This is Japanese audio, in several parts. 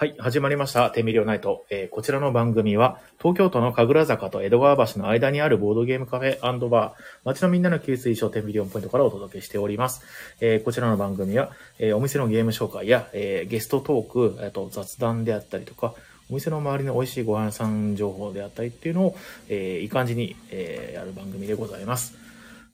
はい、始まりました。テミリオナイト。えーこちらの番組は、東京都の神楽坂と江戸川橋の間にあるボードゲームカフェバー、街のみんなの給水所テミリオンポイントからお届けしております。えーこちらの番組は、えーお店のゲーム紹介や、えゲストトーク、あと雑談であったりとか、お店の周りの美味しいご飯さん情報であったりっていうのを、えいい感じに、えやる番組でございます。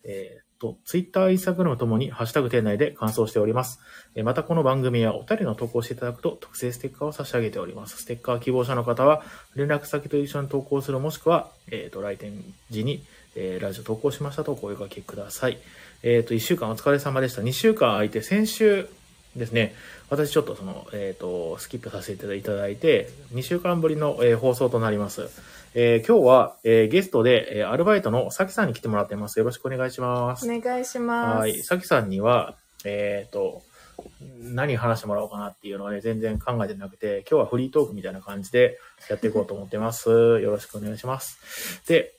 えと、ツイッター、インスタグラムともに、ハッシュタグ店内で感想しております。またこの番組はお二人の投稿していただくと特製ステッカーを差し上げております。ステッカー希望者の方は連絡先と一緒に投稿するもしくは、えー、と来店時に、えーラジオ投稿しましたとお声掛けください。えっ、と、1週間お疲れ様でした。2週間空いて先週ですね、私ちょっとその、えっ、と、スキップさせていただいて、2週間ぶりの、え放送となります。えー今日は、えーゲストで、えーアルバイトのさきさんに来てもらってます。よろしくお願いします。お願いします。はい。さきさんには、えっ、と、何話してもらおうかなっていうのはね、全然考えてなくて、今日はフリートークみたいな感じでやっていこうと思ってます。よろしくお願いします。で、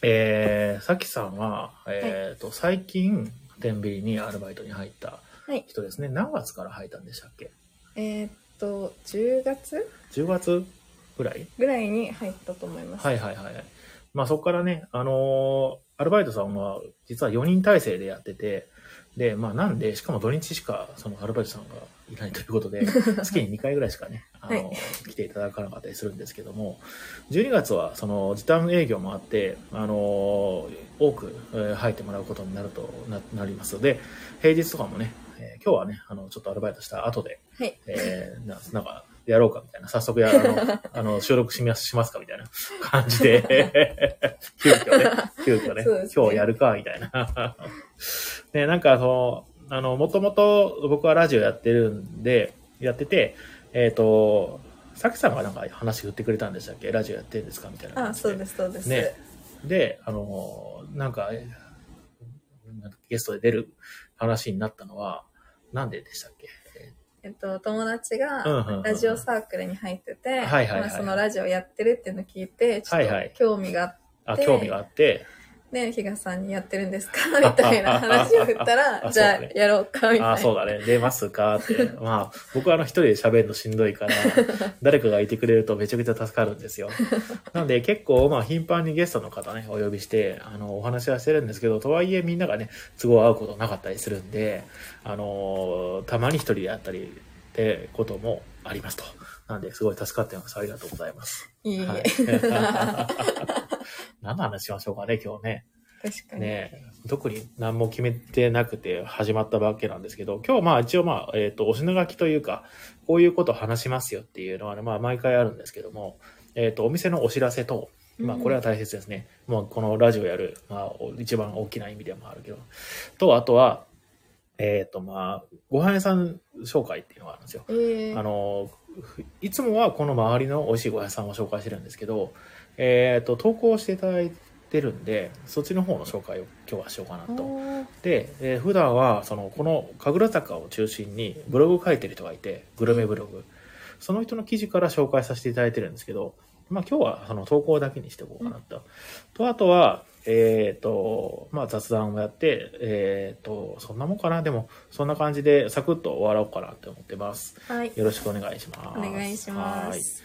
えー、さきさんは、えっ、と、最近、天秤にアルバイトに入ったはい人ですね。何月から入ったんでしたっけ？えーっと、10月 ?10 月？ぐらい？ぐらいに入ったと思います。はいはいはい。まあそこからね、あのーアルバイトさんは実は4人体制でやってて、で、まあなんで、しかも土日しかそのアルバイトさんがいないということで、月に2回ぐらいしかね、あの、はい来ていただかなかったりするんですけども、12月はその時短営業もあって、あのー多く、えー入ってもらうことになるとななりますので、平日とかもね、えー今日はね、あの、ちょっとアルバイトした後で、はい。えーななんか、やろうかみたいな。早速や、あの、あの収録しますしますかみたいな。感じで、急遽ね、急遽ね。ね。今日やるかみたいな。ね、なんかその、あの、もともと僕はラジオやってるんで、やってて、えっ、と、さきさんがなんか話振ってくれたんでしたっけ？ラジオやってるんですか？みたいなあ、そうです、そうです。ね。で、あの、なんかゲストで出る話になったのは、なんででしたっけ？えっと、友達がラジオサークルに入ってて、そのラジオやってるっていうのを聞いて、ちょっはいはい。と興味があって、あ、興味があって、ね、比嘉さんにやってるんですか？みたいな話を振ったら、あじゃあやろうか、みたいな。あ、そうだね。出ますか？って。まあ、僕はあの一人で喋るのしんどいから、誰かがいてくれるとめちゃくちゃ助かるんですよ。なので結構、まあ、頻繁にゲストの方ね、お呼びして、あの、お話はしてるんですけど、とはいえみんながね、都合合うことなかったりするんで、あの、たまに一人でやったりってこともありますと。なんで、すごい助かってます。ありがとうございます。いいえ、はい。何の話しましょうかね、今日ね。確かに。ね特に何も決めてなくて始まったわけなんですけど、今日まあ一応まあ、えっ、と、お品書きというか、こういうことを話しますよっていうのはね、まあ毎回あるんですけども、えっ、と、お店のお知らせと、まあこれは大切ですね。もうこのラジオやる、まあお一番大きな意味でもあるけど、と、あとは、えっ、とまあ、ご飯屋さん紹介っていうのがあるんですよ。えーあの、いつもはこの周りの美味しいご飯屋さんを紹介してるんですけど、えっ、と、投稿していただいてるんで、そっちの方の紹介を今日はしようかなと。で、えー普段は、その、この神楽坂を中心にブログを書いてる人がいて、グルメブログ。その人の記事から紹介させていただいてるんですけど、まあ今日はその投稿だけにしておこうかなと。と、あとは、えっ、と、まあ雑談をやって、えっ、と、そんなもんかなでも、そんな感じでサクッと終わろうかなって思ってます。はい。よろしくお願いします。お願いしまはいす。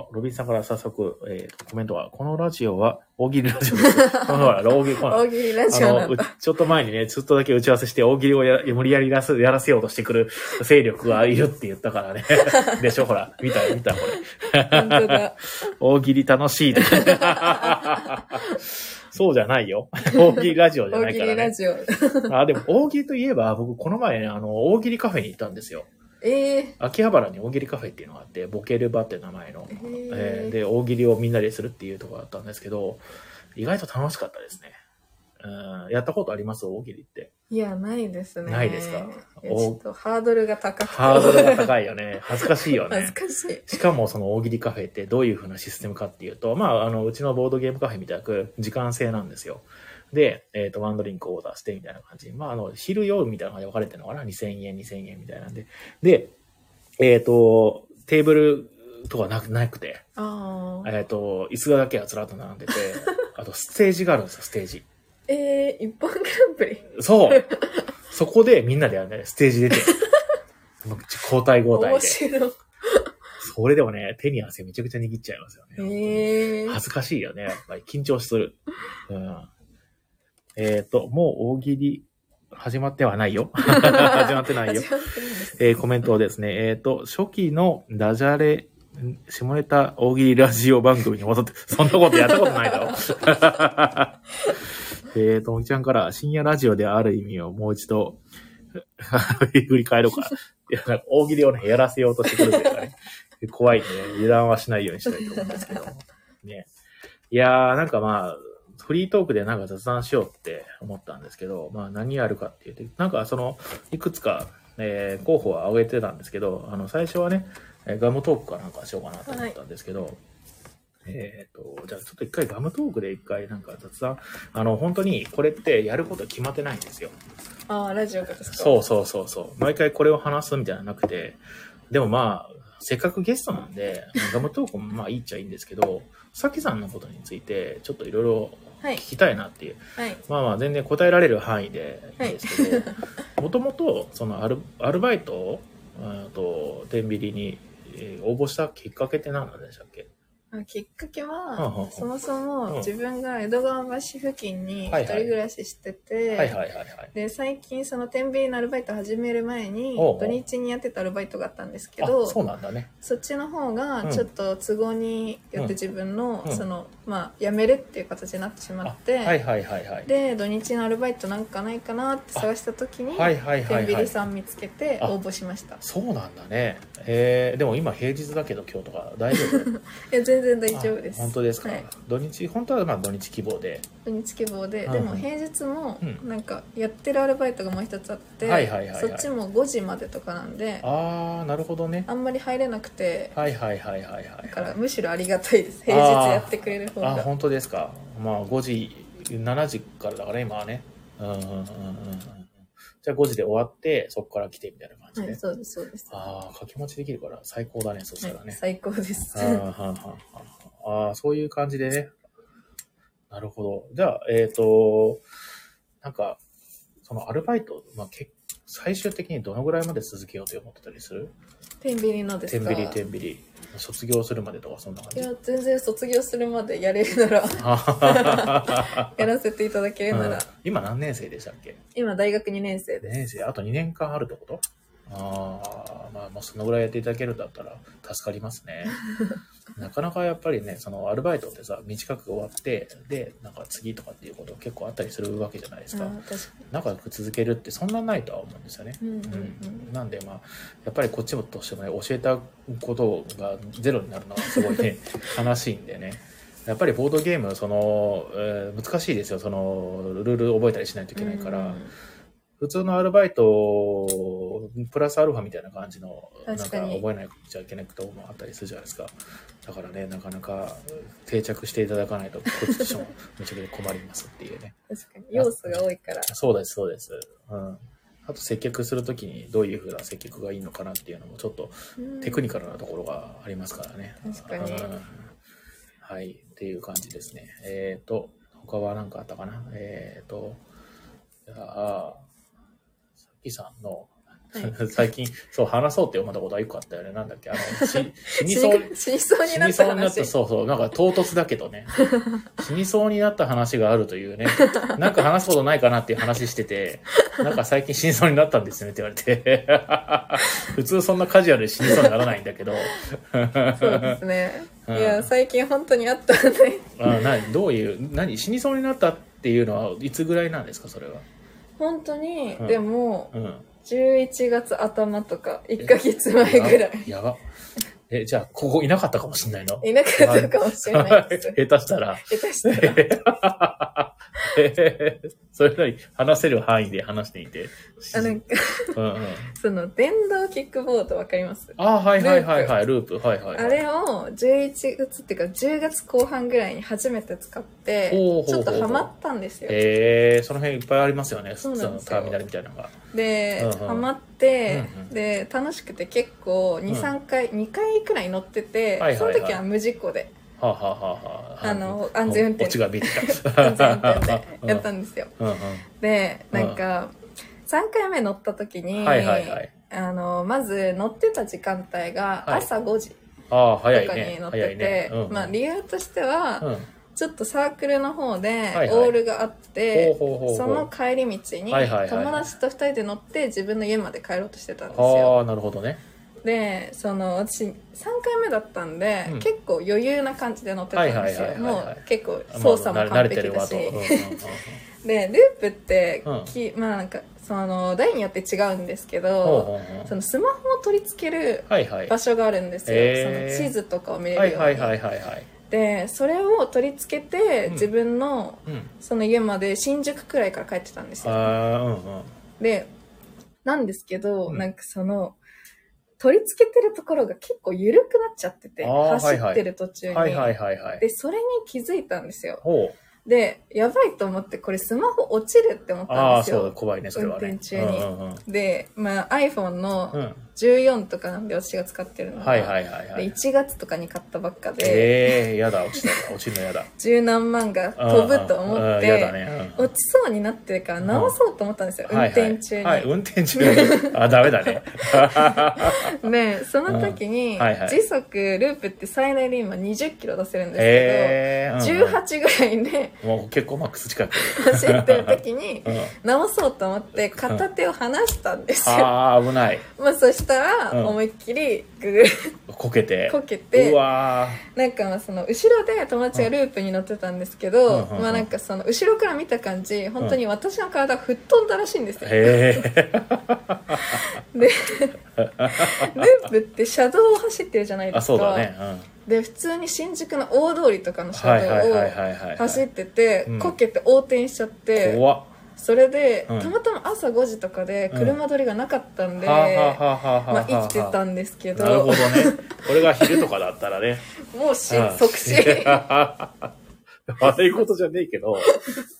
あ、ロビンさんから早速、えーとコメントは、このラジオは大喜利ラジオです。このほら、大喜利、大喜利ラジオあの。ちょっと前にね、ちょっとだけ打ち合わせして大喜利をや無理やりやらせやらせようとしてくる勢力がいるって言ったからね。でしょ、ほら。見た、見た、これ。本当だ。大喜利楽しい。そうじゃないよ。大喜利ラジオじゃ大ないからね。喜利ラジオ。あ、でも大喜利といえば、僕この前ね、あの、大喜利カフェに行ったんですよ。ええ秋葉原に大喜利カフェっていうのがあって、ボケルバって名前の。へーえーで、大喜利をみんなでするっていうところだったんですけど、意外と楽しかったですね。うん、やったことあります？大喜利って。いや、ないですね。ないですか？ちょっとハードルが高くて。ハードルが高いよね。恥ずかしいよ 恥ずね。かしい。しかもその大喜利カフェってどういう風なシステムかっていうと、まあ、あの、うちのボードゲームカフェみたく時間制なんですよ。で、えっ、と、ワンドリンクオーダーしてみたいな感じ。まあ、あの、昼夜みたいなのが分かれてるのかな ?2000 円、2000円みたいなんで。で、えっ、と、テーブルとかなくなくて。えっ、と、椅子だけがずらっと並んでて、あとステージがあるんですよ、ステージ。えー、一本グランプリ？そう。そこでみんなでやるね、ステージ出て。交代交代面で。白い。それでもね、手に汗めちゃくちゃ握っちゃいますよね。へえ。恥ずかしいよね。やっぱり緊張する。うん。えっ、と、もう大喜利始まってはないよ。始まってないよえーコメントをですね、えっ、と、初期のダジャレ、ん下ネタ大喜利ラジオ番組に戻って、そんなことやったことないだろ。えっと、もきちゃんから深夜ラジオである意味をもう一度、振り返ろうか。いや、なんか大喜利をね、やらせようとしてくるんですからね。怖いね。油断はしないようにしたいと思うんですけども。ね。いやー、なんかまあ、フリートークでなんか雑談しようって思ったんですけど、まあ何やるかっていうと、なんかその、いくつか、えー候補は挙げてたんですけど、あの、最初はね、えーガムトークかなんかしようかなと思ったんですけど、えっ、と、じゃあちょっと一回ガムトークで一回なんか雑談、あの、本当にこれってやること決まってないんですよ。ああ、ラジオがですか？そうそうそうそう。毎回これを話すみたいなのなくて、でもまあ、せっかくゲストなんで、ガムトークもまあいいっちゃいいんですけど、さきさんのことについてちょっといろいろはい。聞きたいなっていう。はい。まあまあ全然答えられる範囲でいいんですけど、もともとそのアルアルバイトを、うんと、天秤に、えー応募したきっかけって何なんでしたっけ？あきっかけうんうんうはん、そもそうんも自分が江戸川橋付近に一はいはい人暮らししてて、はいはいはいはい。で最近その天秤のアルバイト始める前におうおう土日にやってたアルバイトがあったんですけあ、どそうなんだね。そっちの方がうんちょっと都合によって自分の、うんそのまあ辞めるっていう形になってしまあって、はいはいはいはい。で土日のアルバイトなんかないかなって探した時に、はいはいはいはい天秤。さん見つけてあ応募しましたそうなんだね。えー、でも今平日だけど今日とか大丈夫？いや全然大丈夫ですあ本当ですか、はい土日、本当はまあ土日希望で。土日希望で、うんでも平日もうんなんかやってるアルバイトがもう一つあって、はいはいはいはいそっちも5時までとかなんであー、なるほどね。あんまり入れなくてはいはいはいはいはい。だからむしろありがたいです平日やってくれる方あ、が本当ですか？まあ5時、7時からだからね、今はね。うんうんうんうんうん。じゃあ5時で終わって、そこから来てみたいなはいそうですそうです、ああ、掛け持ちできるから最高だね、そしたらはい、ね。最高ですあーはあー、そういう感じでね。なるほど。じゃあ、えっ、と、なんか、そのアルバイト、まあ、け最終的にどのぐらいまで続けようと思ってたりする？天秤のですか？天秤天秤。卒業するまでとかそんな感じ？いや全然卒業するまでやれるならあ やらせていただけるなら、うん今何年生でしたっけ？今大学2年生 ?2 です年生、あと2年間あるってこと？ああ、まあ、もうそのぐらいやっていただけるんだったら助かりますね。なかなかやっぱりね、そのアルバイトってさ、短く終わって、で、なんか次とかっていうこと結構あったりするわけじゃないですか。仲良く続けるってそんなないとは思うんですよね。にうんうんうんなんでまあ、やっぱりこっちもとしてもね、教えたことがゼロになるのはすごいね、悲しいんでね。やっぱりボードゲーム、その、えー難しいですよ。その、ルール覚えたりしないといけないから。うん普通のアルバイト、プラスアルファみたいな感じの、なんか覚えなくちゃいけないこともあったりするじゃないですか。だからね、なかなか定着していただかないと、こっちとしてもめちゃくちゃ困りますっていうね。確かに要素が多いからそうです、そうです。うん。あと接客するときにどういうふうな接客がいいのかなっていうのもちょっとテクニカルなところがありますからね。確かにうんはい、っていう感じですね。えっ、と、他は何かあったかな？えっ、と、じゃあ、さきさんの、は 最近、そう、話そうって思ったことは一個あったよね。なんだっけあの、し 死に死そう、に死にそうに死なったにそうになった、話そうそう、なんか唐突だけどね。死にそうになった話があるというね。なんか話すことないかなっていう話してて、なんか最近死にそうになったんですよねって言われて。普通そんなカジュアルで死にそうにならないんだけど。そうですね。うんいや、最近本当にあったんで、あなどういう、何？死にそうになったっていうのはいつぐらいなんですか、それは？本当に、うんでも、うん。11月頭とか、1ヶ月前ぐらい。やば。え、じゃあ、ここいなかったかもしれないの？いなかったかもしれないです。下手したら。下手したら。え ーそれなり話せる範囲で話していて。あ、なんか、うんうん、その、電動キックボードわかります？あはいはいはいはい、ループ。はいはい、はい。あれを11月っていうか10月後半ぐらいに初めて使ってほうほうほうちょっとハマったんですよ。えー、その辺いっぱいありますよね。そうなんですよターミナルみたいなのが。で、うんうんハマって、うんうんで楽しくて結構うん23回、2回くらい乗ってて、はいはいはいその時は無事故ではあ、はあはあはあ、あの安全運転こっちが見えてた。安全運転でやったんですよ。うんうんでなんか、3回目乗った時に、はいはいはい。あのまず乗ってた時間帯がはい朝5時、とかね。に乗ってて、早いね。うんうんまあ理由としては、うん。ちょっとサークルの方でオールがあって、その帰り道に友達と二人で乗って自分の家まで帰ろうとしてたんですよ。ああ、なるほどね。で、その私3回目だったんで、うん結構余裕な感じで乗ってたんですよ。はいはいはいはいはいもう結構操作も完れてるわと。璧だし。うんうんうん で、ループって、うんきまあなんか、その、台によって違うんですけほうど、ほうほうそのスマホを取り付けるはいはい。場所があるんですよ。へーその地図とかを見れはいるように。はいはいはいはい。で、それを取り付けて、うん自分のうん。その家まで新宿くらいから帰ってたんですよ。うんうん。で、なんですけど、うんなんかその、取り付けてるところが結構緩くなっちゃってて、走ってる途中に。はいはいはいはい。で、それに気づいたんですよ。ほう。で、やばいと思って、これスマホ落ちるって思ったああ、んですよ。そう、怖いね、それはね。運転中にうんうんうんで、まあ、iPhone のうん。14とかなんで私が使ってるのが、はいはいはいはでい。1月とかに買ったばっかで、ええ、やだ、落ちた。落ちるのやだ。十何万が飛ぶと思っうんうん。落ちそうになってるから直そうと思ったんですよ、うん運転中に。はいはい、はい運転中に。あ、ダメだね。で、その時に、うんはいはい時速ループって最大で今20キロ出せるんですええ。けど、18ぐらいでもう結構マックス近く。走ってる時にう、ん。直そうと思って片手を離したんですよ。ああ、危ない。まあそしたら、うん思いっきりぐぐるこけて。こけてう、わなんかまあその後ろで友達がループに乗ってたんですけど、うんうんうんまあなんかその後ろから見た感じ本当に私の体が吹っ飛んだらしいんですーよ。へえ。でループって車道を走ってるじゃないであ、すか。そうだね。うん。で普通に新宿の大通りとかの車はいはいはい道をはいはい。走っててうんこけて横転しちゃって、怖っ。それで、うん。たまたま朝5時とかで車通りがなかったんで、はあはあはあはまあ生きてたんですけど。なるほどね。これが昼とかだったらね。もうしうん。即死。悪いことじゃねえけど、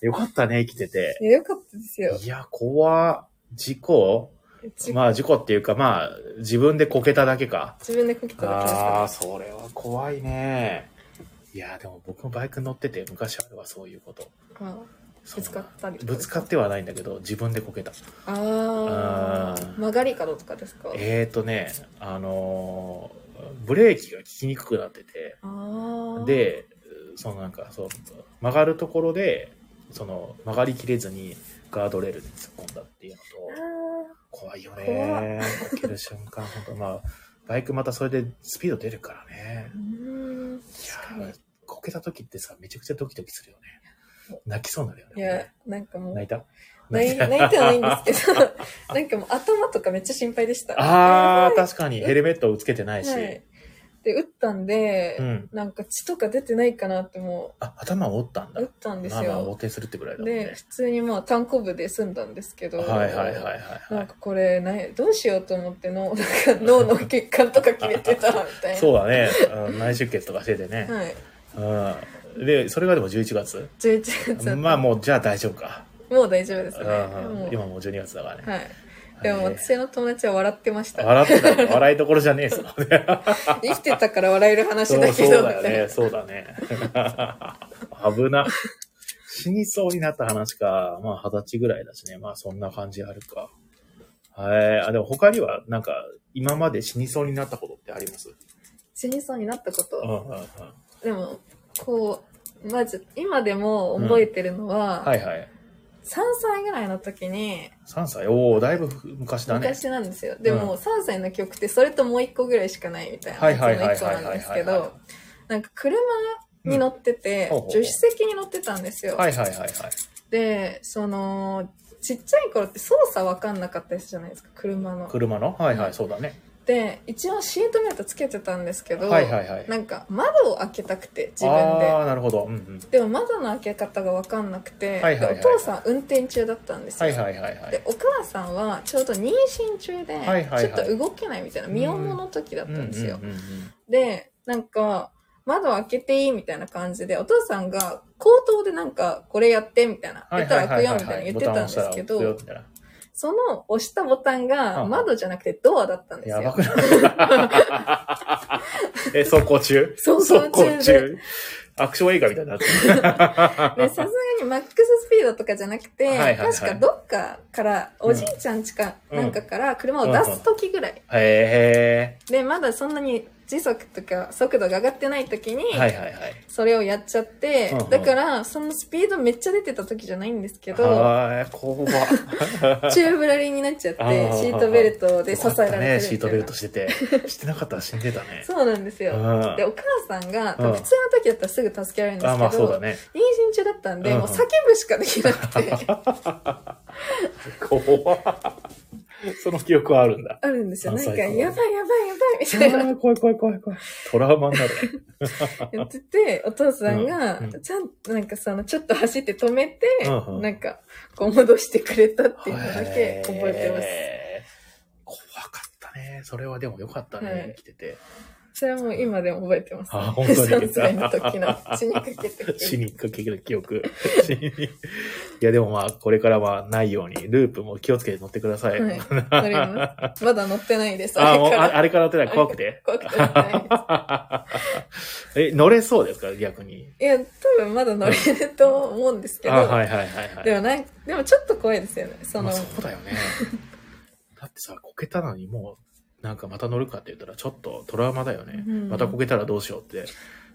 よかったね、生きてて。いやよかったですよ。いや、怖っ。事故？じまあ事故っていうか、まあ、自分でこけただけか。自分でこけただけですああ、それは怖いね。いや、でも僕もバイク乗ってて昔あるわ、そういうこと。あぶつかったりぶつかってはないんだけど、自分でこけた。ああ曲がり角とかですか？えーとね、あのーブレーキが効きにくくなってて、で、そのなんか、そう、曲がるところで、その、曲がりきれずにガードレールに突っ込んだっていうのと、怖いよ怖ね。こける瞬間、本当まあ、バイクまたそれでスピード出るからね。いやーこけた時ってさ、めちゃくちゃドキドキするよね。泣きそうになるよね。いやなんかもう泣いた？泣い泣いてはないんですけど なんかもう頭とかめっちゃ心配でしたああ、確かにヘルメットをつけてないし。はいで打ったんで、うん。なんか血とか出てないかなってもあ、頭を折ったんだう打。ったんですまあまあ、横よ転するってぐらいだね。で普通にまあ単行部で済んだんですけどはいはいはいはいはい。なんかこれなどうしようと思ってのなんか脳の 血管とか切れてたみたいなそうだね。うん内出血とかしててね。はいうん。で、それがでも11月？11月まあもう、じゃあ大丈夫か。もう大丈夫ですねうんもう今もう12月だからね。はいでも私の友達は笑ってました笑ってたよ笑いどころじゃねえぞ。生きてたから笑える話そうそうだけどだよね。そうだね。危な。死にそうになった話か。まあ、二十歳ぐらいだしね。まあ、そんな感じあるか。はい。あ、でも他には、なんか、今まで死にそうになったことってあります？死にそうになったこと、うんうんうん。でもこうまず今でも覚えてるのは、はいはい。3歳ぐらいの時に3歳？おおだいぶ昔だね。昔なんですよ。でも3歳の曲ってそれともう1個ぐらいしかないみたいなはいはいはいやつの1個なんですけはいはいはいどなんか車に乗ってて、うん。助手席に乗ってたんですよ、はいはいはいはい。でそのちっちゃい頃って操作わかんなかったですじゃないですか車の。車の？はいははいい、そうだね。で一応シートベルトつけてたんですけど、はいはいはい。なんか窓を開けたくて自分で。ああ、なるほど。うんうん。でも窓の開け方が分かんなくて、はいはいはいでお父さん運転中だったんですよ、はいはいはいはい。で。お母さんはちょうど妊娠中で、はいはいはい。ちょっと動けないみたいな身重の時だったんですよ、うんうんうんうんでなんか窓開けていいみたいな感じでお父さんが口頭でなんかこれやってみたいな。言ったら開くよみたいな言ってたんですけど開くよみたいなその押したボタンがうん。窓じゃなくてドアだったんですよ。やばくない？え、走行中？走行中で。アクション映画みたいになってる。で、さすがにマックススピードとかじゃなくて、はいはいはい。確かどっかから、おじいちゃんちかうんなんかから車を出す時ぐらい。へで、まだそんなに自時速とか速度が上がってない時に、はいはいはい。それをやっちゃって、うんうんだから、そのスピードめっちゃ出てた時じゃないんですけど、ああ、怖っチューブラリーになっちゃって、シートベルトで支えられてるた。ね、シートベルトしてて。してなかったら死んでたね。そうなんですよ。うんで、お母さんが、うん普通の時だったらすぐ助けられるんですけど、まあそうだね。妊娠中だったんで、うんもう叫ぶしかできなくて、怖っ その記憶はあるんだ。あるんですよ。なんか、やばいやばいやばいみたいな怖い怖い怖い怖い。トラウマになるね。言ってて、お父さんがうんうん、ちゃんと、なんかその、ちょっと走って止めて、うんうんなんか、こう戻してくれたっていうのだけ覚えてます。怖かったね。それはでもよかったね、はい生きてて。それはもう今でも覚えてます、あ本当に3歳の時の死にかけて死にかける記憶。いや、でもまあ、これからはないように、ループも気をつけて乗ってください。はい乗りままだ乗ってないです。あ、もう、ああれから乗ってない？怖くて？怖くて乗ってないで え、乗れそうですか？逆に。す。いや、多分まだ乗れると思うんですけど、あ、はいはいはいはい。でもなんでもちょっと怖いですよね。その、まあ、そうだよね。だってさ、こけたのにもう、なんかまた乗るかって言ったら、ちょっとトラウマだよね。うんまたこけたらどうしようって。で、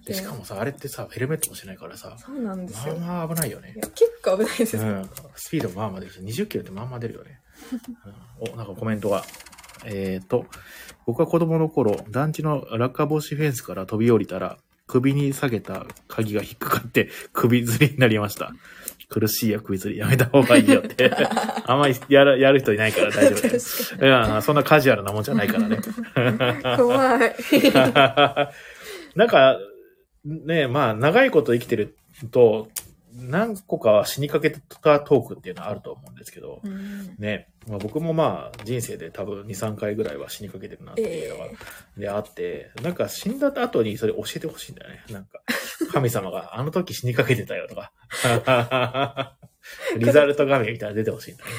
でしかもさ、あれってさ、ヘルメットもしないからさ、そうなんですよ。まあまあ危ないよね結構危ないですよ。うん。スピードもまあまあ出るし、20キロってまあまあ出るよね。うん、お、なんかコメントが。えっ、と、僕は子供の頃、団地の落下防止フェンスから飛び降りたら、首に下げた鍵が引っかかって首吊りになりました。苦しいよ、首吊り。やめた方がいいよって。あんまりやる、やる人いないから大丈夫だよ。確かいや、そんなカジュアルなもんじゃないからね。に。怖い。なんか、ね、まあ、長いこと生きてると、何個かは死にかけたトークっていうのはあると思うんですけど、うんね、まあ、僕もまあ、人生で多分2、3回ぐらいは死にかけてるなっていうのが、であって、なんか死んだ後にそれ教えてほしいんだよね。なんか、神様があの時死にかけてたよとか。リザルト画面みたいなの出てほしいんだね。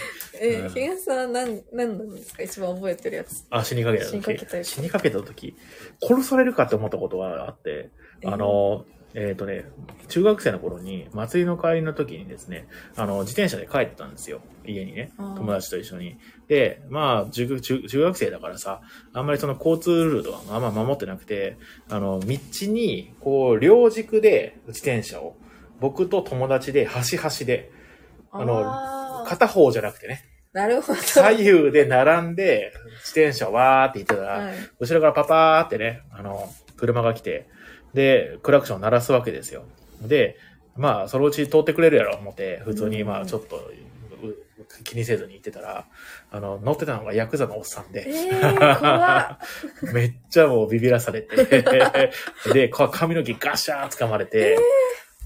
えー、うん東さんは何、何なんですか？一番覚えてるやつ。あ、死にかけた時。死にかけたやつ死にかけた時、殺されるかって思ったことがあって、あの、えっ、とね、中学生の頃に、祭りの帰りの時にですね、あの、自転車で帰ってたんですよ。家にね。友達と一緒に。で、まあ中、中中学生だからさ、あんまりその交通ルールとかもあんま守ってなくて、あの、道に、こう、両軸で自転車を、僕と友達で、端々で、あの片方じゃなくてね、なるほど。左右で並んで、自転車をわーって行ってたら、はい。後ろからパパーってね、あの、車が来て、で、クラクションを鳴らすわけですよ。で、まあ、そのうち通ってくれるやろ、思って、普通に、うん。まあ、ちょっと、う気にせずに行ってたら、あの、乗ってたのがヤクザのおっさんえで、ー、怖っ。めっちゃもうビビらされて、で、こ髪の毛ガシャー掴まれて、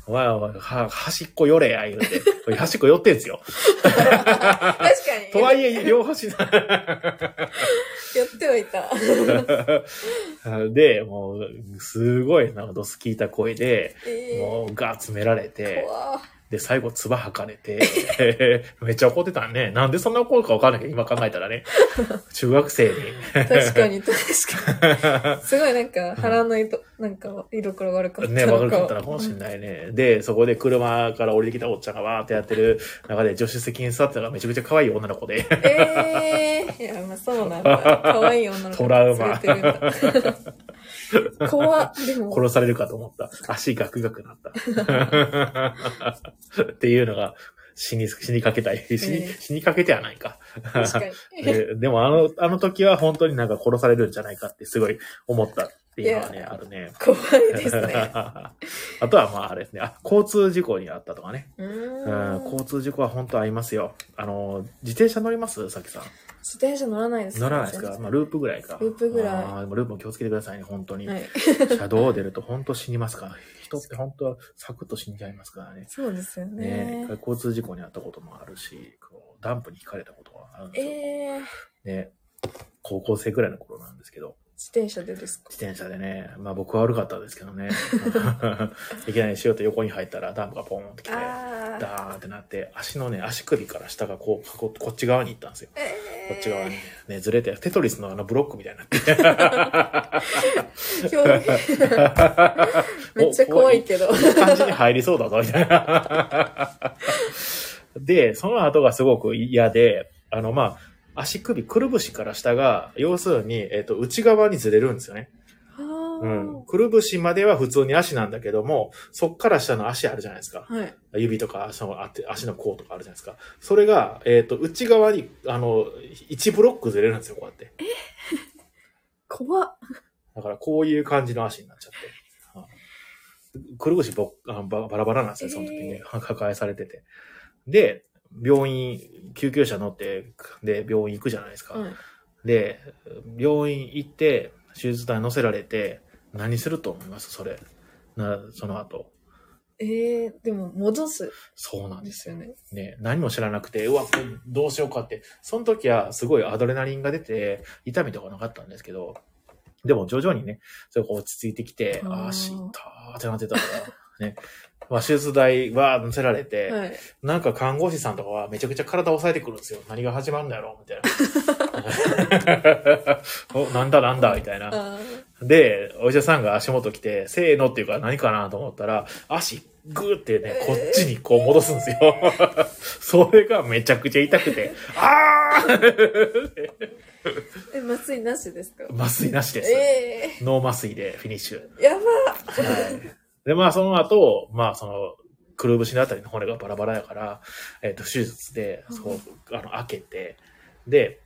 お前お前、は、端っこ寄れや、言うて。こ れ端っこ寄ってんすよ。確かに。とはいえ、両端な、やってはいた。で、もう、すごい、なんかドス聞いた声で、えー、もうガーッ詰められて、怖っで、最後、唾吐かれて、めっちゃ怒ってたね。なんでそんな怒るかわかんないけど、今考えたらね。中学生に。確かに、確かに。すごいなんか、腹の色、なんか、色黒悪かったのね、悪かったのかもしれないね。で、そこで車から降りてきたおっちゃんがわーってやってる中で、助手席に座ってたのがめちゃくちゃ可愛い女の子で。ええー、いや、まあそうなんだ。可愛い女の子トラウマ連れてるんだ。怖っ。でも、殺されるかと思った。足ガクガクなった。っていうのが、死に、死にかけたい。死に,、ええ死にかけてはないか。確かに。ででもあの、あの時は本当になんか殺されるんじゃないかってすごい思ったっていうのはね、あるね。怖いですね。あとはまああれですね。あ、交通事故にあったとかね。うん。交通事故は本当ありますよ。あの、自転車乗ります？さきさん。自転車乗らないです乗らないですか？まあループぐらいか。ループぐらいあーでもループも気をつけてくださいね、本当に。はい。車道を出ると本当死にますから。人って本当はサクッと死んじゃいますからね。そうですよねね。交通事故にあったこともあるし、こうダンプにひかれたことがあるんですよ。ええー、ね。高校生ぐらいの頃なんですけど。自転車でですか？自転車でね、まあ僕は悪かったですけどね。いきなりしようと横に入ったらダンプがポーンってきて。ダーンってなって、足のね、足首から下がこう、ここっち側に行ったんですよ。えこっち側にね、ずれて、テトリスのあのブロックみたいになって。めっちゃ怖いけど。おいい感じに入りそうだぞ、みたいな。で、その後がすごく嫌で、あの、まあ、足首、くるぶしから下が、要するに、えっ、と、内側にずれるんですよね。あうん。くるぶしまでは普通に足なんだけども、そっから下の足あるじゃないですか。はい。指とか足の足の甲とかあるじゃないですか。それが、えっ、と、内側に、あの、1ブロックずれるんですよ、こうやって。怖っ。だから、こういう感じの足になっちゃって。はいくるぶしぼあババラバラなんですよ、その時にね。抱えされてて。で、病院、救急車乗って、で、病院行くじゃないですか。はい。で、病院行って、手術台乗せられて、何すると思います？それ。な、その後。えー、でも戻す？そうなんんですすよね。ね、何も知らなくて、うわ、どうしようかって。その時はすごいアドレナリンが出て、痛みとかなかったんですけど、でも徐々にね、それが落ち着いてきて、あーああー、死んだーってなってたから、ね。まあ、手術台は乗せられて、はい。なんか看護師さんとかはめちゃくちゃ体を押さえてくるんですよ。何が始まるんだろうみたいな。おなんだなんだみたいな。あで、お医者さんが足元来て、せーのっていうか何かなと思ったら、足グーってね、こっちにこう戻すんですよ。それがめちゃくちゃ痛くて、あーーえ、麻酔なしですか？麻酔なしです。えノー麻酔でフィニッシュ。ー、やばはい。で、まあその後、まあその、くるぶしのあたりの骨がバラバラやから、えっ、と、手術で、そう、あの、開けて、で、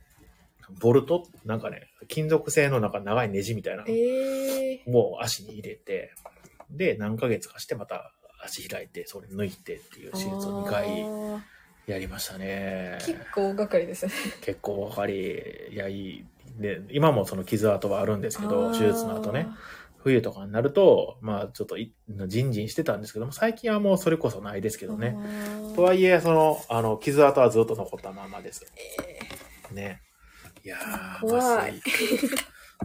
ボルトなんかね、金属製のなんか長いネジみたいなえー、もう足に入れて、で、何ヶ月かしてまた足開いて、それ抜いてっていう手術を2回やりましたね。結構がかりですね。結構わかり、やい、で、今もその傷跡はあるんですけど、手術の後ね、冬とかになると、まあちょっとい、じんじんしてたんですけども、最近はもうそれこそないですけけどね。。とはいえ、その、あの、傷跡はずっと残ったままです。ね。いやー、怖い。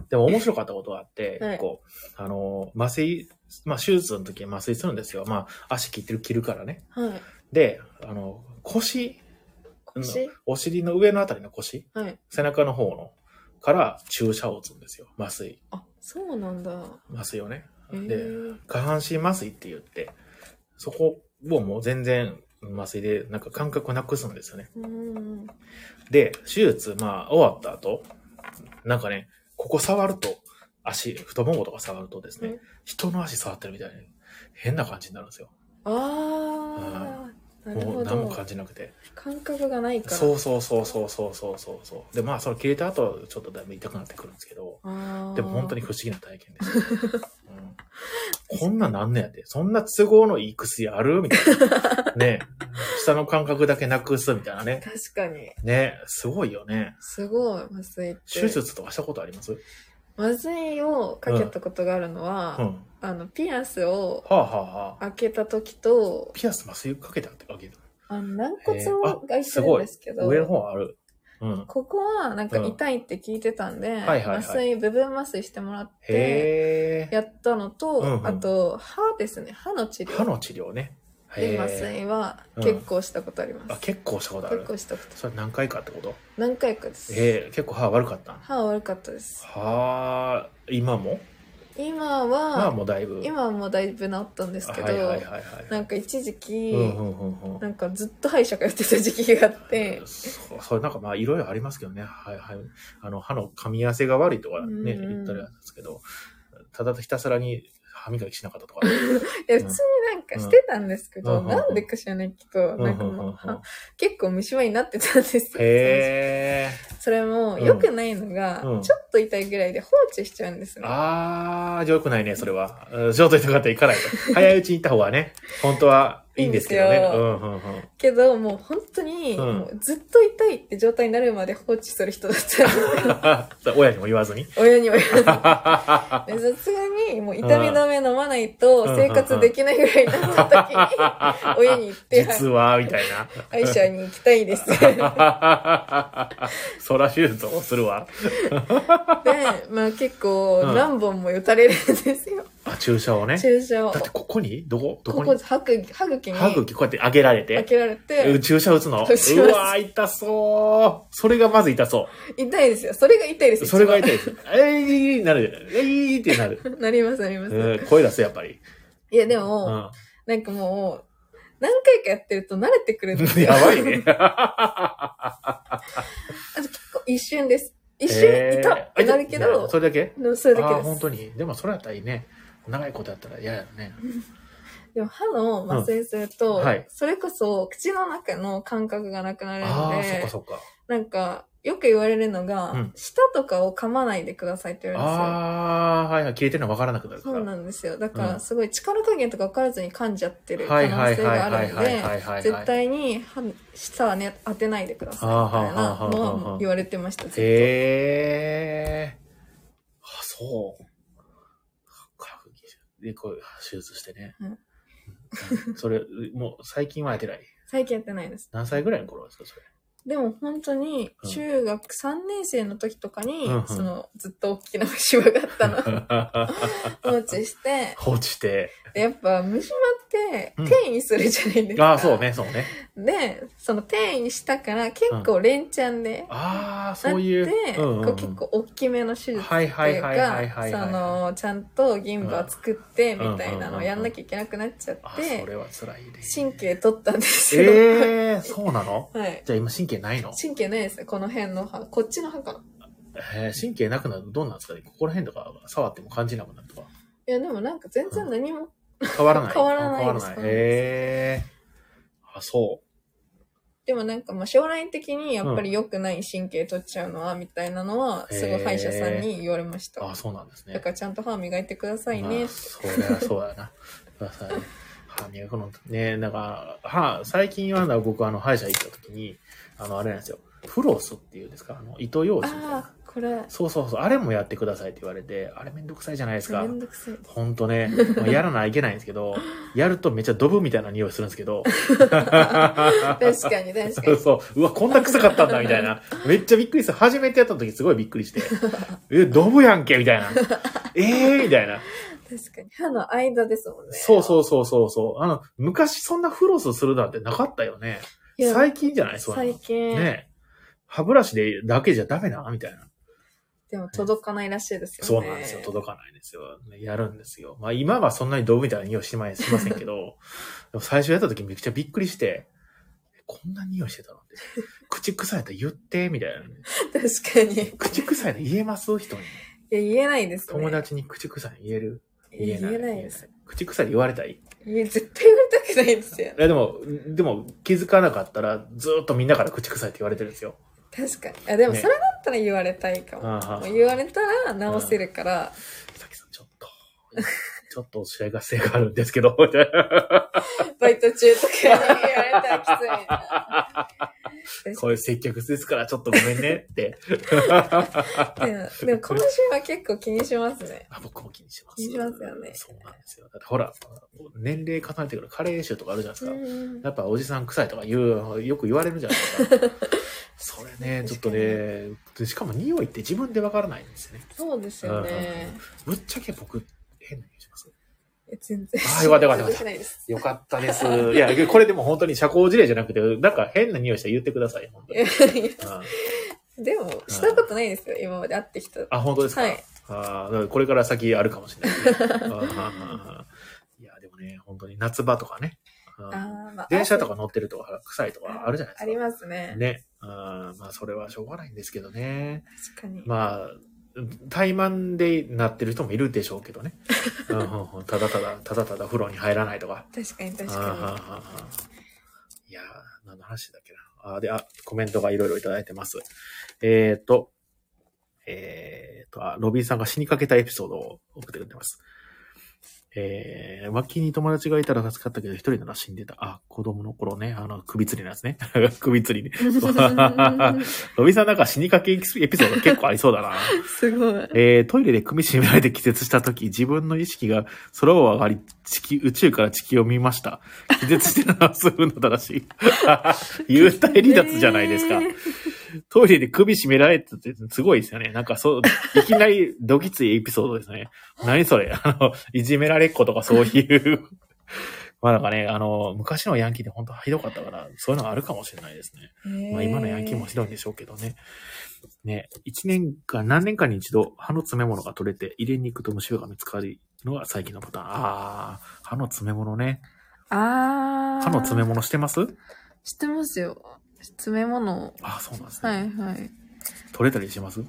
でも面白かったことがあって、はいこう、あの、麻酔、まあ手術の時は麻酔するんですよ。まあ足切ってる、切るからね。はい。で、あの、腰、腰？お尻の上のあたりの腰、はい。背中の方の、から注射を打つんですよ。麻酔。あ、そうなんだ。麻酔をね。えで、ー、下半身麻酔って言って、そこをもう全然麻酔でなんか感覚をなくすんですよね。で、手術、まあ終わった後、なんかね、ここ触ると、足、太ももとか触るとですねうん、人の足触ってるみたいに変な感じになるんですよ。あー、なるほもう何も感じなくて。感覚がないから。そうそうそうそうそうそうそう。でまあそれ消えた後ちょっとだいぶ痛くなってくるんですけど。でも本当に不思議な体験です、うん、こんななんねやでそんな都合のいい薬ある？みたいな。ね。下の感覚だけなくすみたいなね。確かに。ね。すごいよね。すごい麻酔って。手術とかしたことあります？麻酔をかけたことがあるのは、うん。はあの、ピアスをあはあはあ。開けた時と、ピアス麻酔かけてあげる。あの、軟骨をあがいてるんですけど、上の方ある。うん。ここはなんか痛いって聞いてたんで、はいはいはい麻酔、部分麻酔してもらって、へえ。やったのと、うんうんあと、歯ですね、歯の治療。歯の治療ね。で、麻。酔は結構したことあります。あ、結構したことあ結る。構したこと。それ何回かってこと？何回かです。ええ、結構歯悪かったん？歯悪かったです。はあ、今も？今まあは、もうだいぶ。今はもうだいぶ治ったんですけど。なんか一時期。なんかずっと歯医者通ってた時期があって、そう、それなんかまあいろいろありますけどね。はいはい。あの、歯の噛み合わせが悪いとかね、うんうん言ったりなんですけど、ただひたすらに歯磨きしなかったとか。いや、普通になんかしてたんですけど、うん。なんでか知らないけど、なんかもう、は結構虫歯になってたんですよ。へえ。それも良くないのが、うん。ちょっと痛いぐらいで放置しちゃうんですね。あー、じゃあよくないね、それは。うんちょっと痛かったら行かないと。早いうちに行った方がね、本当はいいんですけどね。うんうんうん。けど、もう本当に、うんもうずっと痛いって状態になるまで放置する人だったんですよ。そ う親にも言わずに。親には言わずに。でさすがに、もう痛み止め飲まないと生活できないぐらいになった時に、親に言って、実は、みたいな。歯医者に行きたいです。で、そら手術をするわ。まあ結構うん何本も打たれるんですよ。あ、注射をね。注射を。だってここに？どこ？どここに？こ、歯茎、歯茎に歯茎こうやって上げられて。開けられて、注射打つの？打ちますうわー、痛そう。それがまず痛そ痛いですよ。それが痛いですう。それが痛い。いです。えー、なる。えーってなる。なります、なります。うん声出す、やっぱり。いや、でうも、ん。なんかもう、何回かやってると慣れてくるんですよ。やばいね。あと結構一瞬です。一瞬いたなるけえーど、それだけ？それだけああ、です。本当に？でもそれやったらいいね。長いことやったら嫌やね。でも歯の麻酔すると、うんはいそれこそ口の中の感覚がなくなるああ、のでそっか、そっか。なんか、よく言われるのが、うん舌とかを噛まないでくださいって言われるんですよ。ああ、はいはい。切れてるの分からなくなるから。そうなんですよ。だかうんら、すごい力加減とか分からずに噛んじゃってる可はい能性があるので。絶対に歯舌はね、当てないでくださいみたいなのは言われてました、ずっと。へえ。あ、そう。で、こう、手術してね。うんうんそれ、もう最近はやってない？最近やってないです。何歳ぐらいの頃ですか、それ？でも本当にうん。中学3年生の時とかに、うんうん。そのずっと大きな虫歯があったの。放置して、放置して。でやっぱ虫歯転移するじゃないですか。ああ、そうね、そうね。で、その転移したから結構連チャンで、ああ、なそういう。って、うんうんうんこう結構大きめの手術はいってはいいうか。その、ちゃんと銀歯を作ってみたいなのをやんなきゃいけなくなっちゃっあ、てそ、れは辛いね。神経取ったんですよ。ええー、そうなの？はい。じゃあ今神経ないの？神経ないですね、この辺の歯。こっちの歯かな。えー神経なくなるとどうなんですかね？ここら辺とか触っても感じなくなるとか。いや、でもなんか全然何も、変わらない。変わらないえー。あ、そでもなんかまあ将来的にやっぱり良くない神経取っちゃうのは、みたいなのは、すごい歯医者さんに言われました。う。あ、そうなんですね。だからちゃんと歯磨いてくださいねまあ。そりゃそうやな。くださいね。歯磨くのね、なんか、歯、最近はな僕あの歯医者行った時に、あの、あれなんですよ。フロスっていうんですか？あの、糸用紙みたいな。これ、そうそうそう。あれもやってくださいって言われて、あれめんどくさいじゃないですかめ。んどくさい。ほんとね、まあやらないけないんですけど、やるとめっちゃドブみたいな匂いするんですけど。確かに確かに。そう。うわ、こんな臭かったんだ、みたいな。めっちゃびっくりした。初めてやった時すごいびっくりして。え、ドブやんけみたいな。ええー、みたいな。確かに。歯の間ですもんね。そうそうそうそうそう。あの、昔そんなフロスするなんてなかったよね。最近じゃない？そう最近、ね歯ブラシでだけじゃダメな？みたいな。でも届かないらしいですよね。そうなんですよ。届かないんですよ。やるんですよ。まあ今はそんなにドブみたいな匂いしましませんけど、でも最初やった時めっちゃびっくりして、こんな匂いしてたのって。口臭いと言って、みたいな。確かに。い口臭いの言えます？人に。や、言えないですね。友達に口臭いの言える？言えないです。口臭いで言われたい？いや、絶対言われたくないですよい。やでも、でも気づかなかったらずーっとみんなから口臭いって言われてるんですよ。確かに。あ、でもねそれだったら言われたいかも。言われたら直せるから、さきさん、ちょっと、ちょっとお試合合戦があるんですけど、みたいなバイト中とかに言われたらきつい。な。こういう接客ですからちょっとごめんねって。でも今週は結構気にしますね。あ僕も気にします。気にしますよねそうなんですよ。だってほら、年齢重ねてくるカレー臭とかあるじゃないですか。うんやっぱおじさん臭いとか言う、よく言われるじゃないですか。それね、ちょっとね、でしかも匂いって自分でわからないんですよね。そうですよね。ぶっちゃけ僕、全然。あよかったよかったよかったしないです。よかったです。いや、これでも本当に社交辞令じゃなくて、なんか変な匂いしたら言ってください、本当に。うんやでも、したことないですよ。今まで会ってきた。あ、本当ですか、はいあこれから先あるかもしれないいや、でもね、本当に夏場とかね。うんあーまあ電車とか乗ってるとか臭いとかあるじゃないですか。ありますね。ね。あーまあ、それはしょうがないんですけどね。確かに。まあ、怠慢でなってる人もいるでしょうけどね。うんうんうんただただ、ただただ風呂に入らないとか。確かに確かーはーいやー、何の話だっけな。あーで、あ、コメントがいろいろいただいてます。えっ、と、えっ、と、あ、ロビーさんが死にかけたエピソードを送ってくれてます。えー、脇に友達がいたら助かったけど、一人なら死んでた。あ、子供の頃ね、あの、首吊りのやつね。首吊りね。に。ロビーさんなんか死にかけエピソード結構ありそうだな。すごい。えートイレで組み締められて気絶した時、自分の意識が空を上がり、地球、宇宙から地球を見ました。気絶してるのは数分の正しい。幽体離脱じゃないですか。ねトイレで首絞められててすごいですよね。なんかそう、いきなりドキツいエピソードですね。何それ？あの、いじめられっ子とかそういう。まあなんかね、あの、昔のヤンキーで本当ひどかったから、そういうのがあるかもしれないですね。まあ今のヤンキーもひどいんでしょうけどね。ね、一年間、何年かに一度歯の詰め物が取れて、入れに行くと虫歯が見つかるのが最近のパターン。ああ、歯の詰め物ね。あー。歯の詰め物してます？知ってますよ。詰め物を。ああ、そうなんですね。はいはい。取れたりします？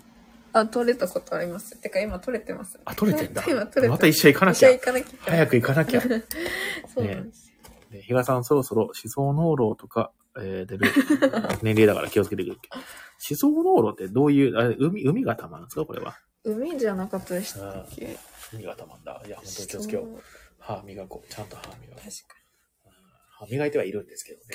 あ、取れたことあります。てか今取れてます。あ、取れてんだ。今取れてまた医者行かなきゃ医者行。かなきゃ。早く行かなきゃ。そうなんです。で比嘉さんそろそろ思想濃漏とか、えー出る 年齢だから気をつけてくれ。思想濃漏ってどういう、あれ、海、海が溜まるんですか？これは。海じゃなかったでしたっけ？海が溜まるんだ。いや、本当に気をつけよう。歯磨こう。ちゃんと歯磨こう。確か歯磨いてはいるんですけどね。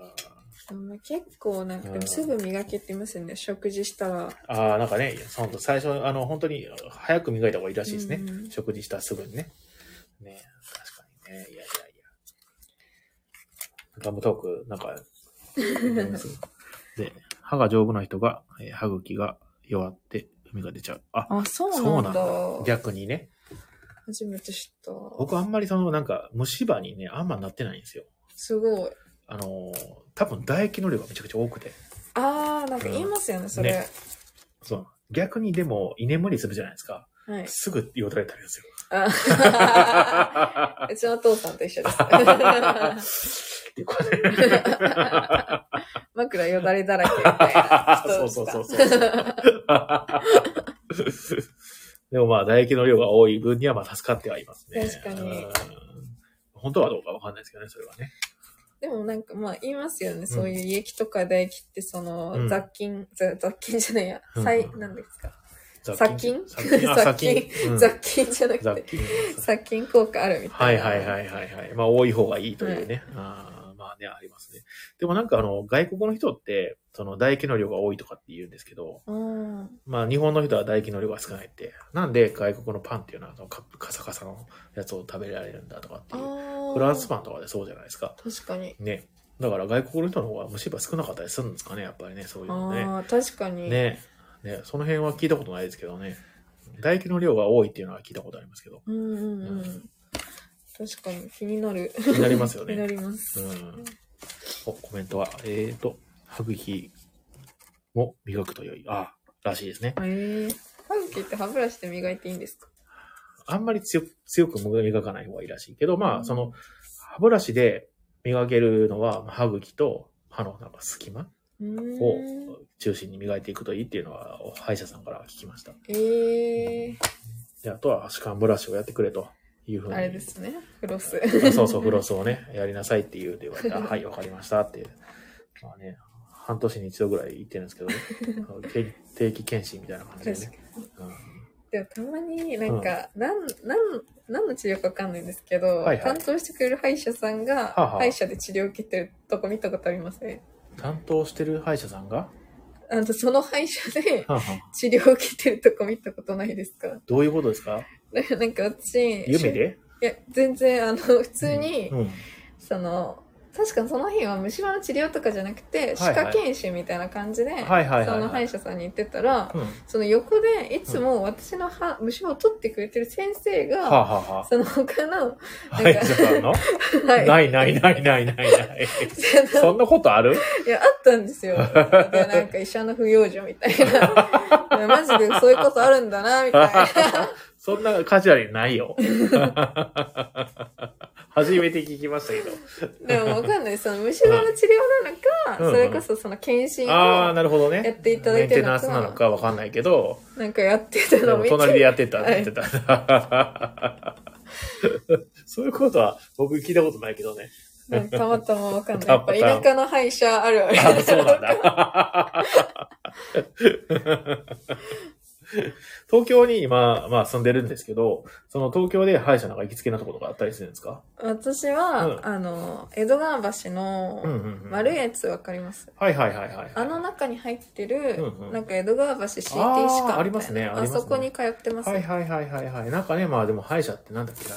あに。でも結構なんかうんすぐ磨けってますよね。食事したら。ーあー、なんかね、その最初、あの、本当に早く磨いた方がいいらしいですね。うんうん食事したらすぐにね。ね確かにね。いやいやいや。ガムトーク、なんか、で、歯が丈夫な人が、えー歯茎が弱って、海が出ちゃう。あ、あ、そうそうななんだ。だ。逆にね。初めて知った。僕あんまりその、なんか、虫歯にね、あんまなってないんですよ。すごい。あのー多分唾液の量がめちゃくちゃ多くて。あー、なんか言いますよね、それ。ねそう。逆にでも、居眠りするじゃないですか。はい。すぐよだれたりする。あ うちのお父さんと一緒です。枕よだれだらけみたいなそう人そう。そうそう。でもまあ、唾液の量が多い分にはまあ助かってはいますね。確かにうん本当はどうかわかんないですけどね、それはね。でもなんかまあ言いますよね、そういう胃液とか唾液ってその、うん雑菌、ざ雑菌じゃないや、うん細、なんですか？雑殺菌殺菌？あ、殺殺菌 菌。うん雑菌じゃなくて、雑菌。殺菌効果あるみたな。はいいはいはいはいはい。まあ多い方がいいというね。あーまあね、ありますね。でもなんかあの、外国の人って、その唾液の量が多いとかって言うんですけど、うん。まあ日本の人は唾液の量が少ないって。なんで外国のパンっていうのはそのカカサカサのやつを食べられるんだとかってあいう。ーフランスパンとかでそうじゃないですか。確かに。ね。だから外国の人の方が虫歯少なかったりするんですかね、やっぱりね、そういうのね。ああ、確かに。ね。ね、その辺は聞いたことないですけどね。唾液の量が多いっていうのは聞いたことありますけど。うんうんうん。確かに気になる。気になりますよ気になね。ります。うん。お、コメントは、えーと、歯茎も磨くと良い。あ、らしいですね。へえ。歯茎って歯ブラシで磨いていいんですか？あんまり強く、強く磨かない方がいいらしいけど、まあ、その、歯ブラシで磨けるのは、歯茎と歯のなんか隙間。を中心に磨いていくといいっていうのは、歯医者さんから聞きました。ええで、あとは歯間ブラシをやってくれというふうに。あれですね。フロス。あそうそう、フロスをね、やりなさいって言うて言われて、あ はい、わかりましたって。まあね、半年に一度ぐらい行ってるんですけどね。定期検診みたいな感じでねに。。うんでもたまになんか、なん、なん、何の治療かわかんないんですけど、はいはい。担当してくれる歯医者さんが、はあはあ。歯医者で治療を受けてるとこ見たことありません？担当してる歯医者さんが、あの、その歯医者で治療を受けてるとこ見たことないですか？どういうことですか？なんか私、夢で？いや、全然、あの、普通に、うん。その、確かその日は虫歯の治療とかじゃなくて、歯科検診みたいな感じで、その歯医者さんに行ってたら、うん。その横でいつも私の歯、虫歯を取ってくれてる先生が、その他の、あ、歯医者さんの、はい。ないないないないないない。そんなことある？いや、あったんですよ。で、なんか医者の不養生みたいな。マジでそういうことあるんだな、みたいな。そんなカジュアルにないよ。初めて聞きましたけど。でもわかんない。その虫歯の治療なのか、うんそれこそその検診ああ、をなるほどね。やっていただいてるのかメンテナンスなのかわかんないけど、なんかやってたのを見て。隣でやってたってはい言ってた。そういうことは僕聞いたことないけどね。たまたまわかんない。たやっぱ田舎の歯医者あるある。あ、そうなんだ。東京に今、まあ住んでるんですけど、その東京で歯医者なんか行きつけなところがあったりするんですか？私は、うんあの、江戸川橋のうんうんうん。丸いやつわかります？はいはいはいはい。あの中に入ってる、うんうんなんか江戸川橋 CT 歯科みたいなありますねありますねそこに通ってます。はいはいはいはいはい。なんかね、まあでも歯医者ってなんだっけな、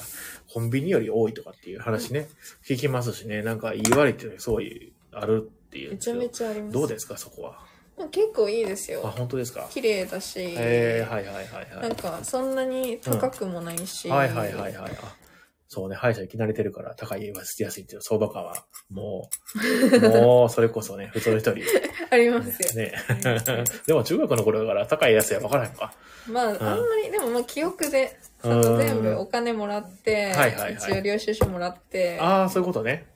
コンビニより多いとかっていう話ね、聞きますしね、なんか言われてそういう、あるっていうんですけどめちゃめちゃあります。どうですか、そこは？結構いいですあ、よ。本当ですか？綺麗だし、えー、はいはいはいはないん。かそんなに高くもないし、はいはいはいはい。あそうね、歯医者行き慣れてるから高い安いっていう相場感は、もう、もう、それこそね、普通の人より、ありますよ。ね。でも中学の頃だから高い安いは分からへんか。まあ、あんまり、でもまあ記憶で、全部お金もらって、はいはいはい一応領収書もらって、ああ、そういうことね。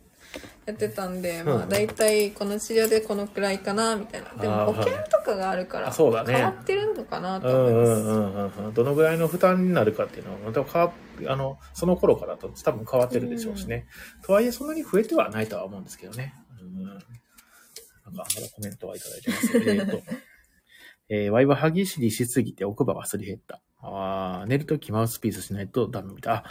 やってたんで、んまあ大体この治療でこのくらいかな、みたいな。でも保険とかがあるから、変わってるのかなうと思います。んうんうん。どのぐらいの負担になるかっていうのは、また変わあの、その頃からと多分変わってるでしょうしね。とはいえ、そんなに増えてはないとは思うんですけどね。うん。なんか、まだコメントはいただいてます。えーと。えー、ワイは歯ぎしりしすぎて奥歯がすり減った。ああ、寝るときマウスピースしないとダメみたい。あ、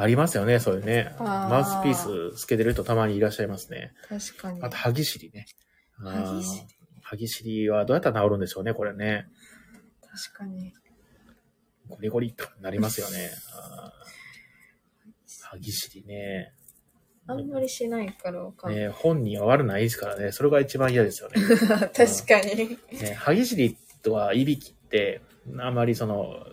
ありますよね、そういうね。マウスピースつけてる人たまにいらっしゃいますね。確かに。あと、歯ぎしりね。歯ぎしり歯ぎしりはどうやったら治るんでしょうね、これね。確かに。ゴリゴリとかなりますよね。歯ぎしりね。あんまりしないからわかんない。ね本人は悪ないですからね。それが一番嫌ですよね。確かに。ね歯ぎしりとかいびきって、あまりその、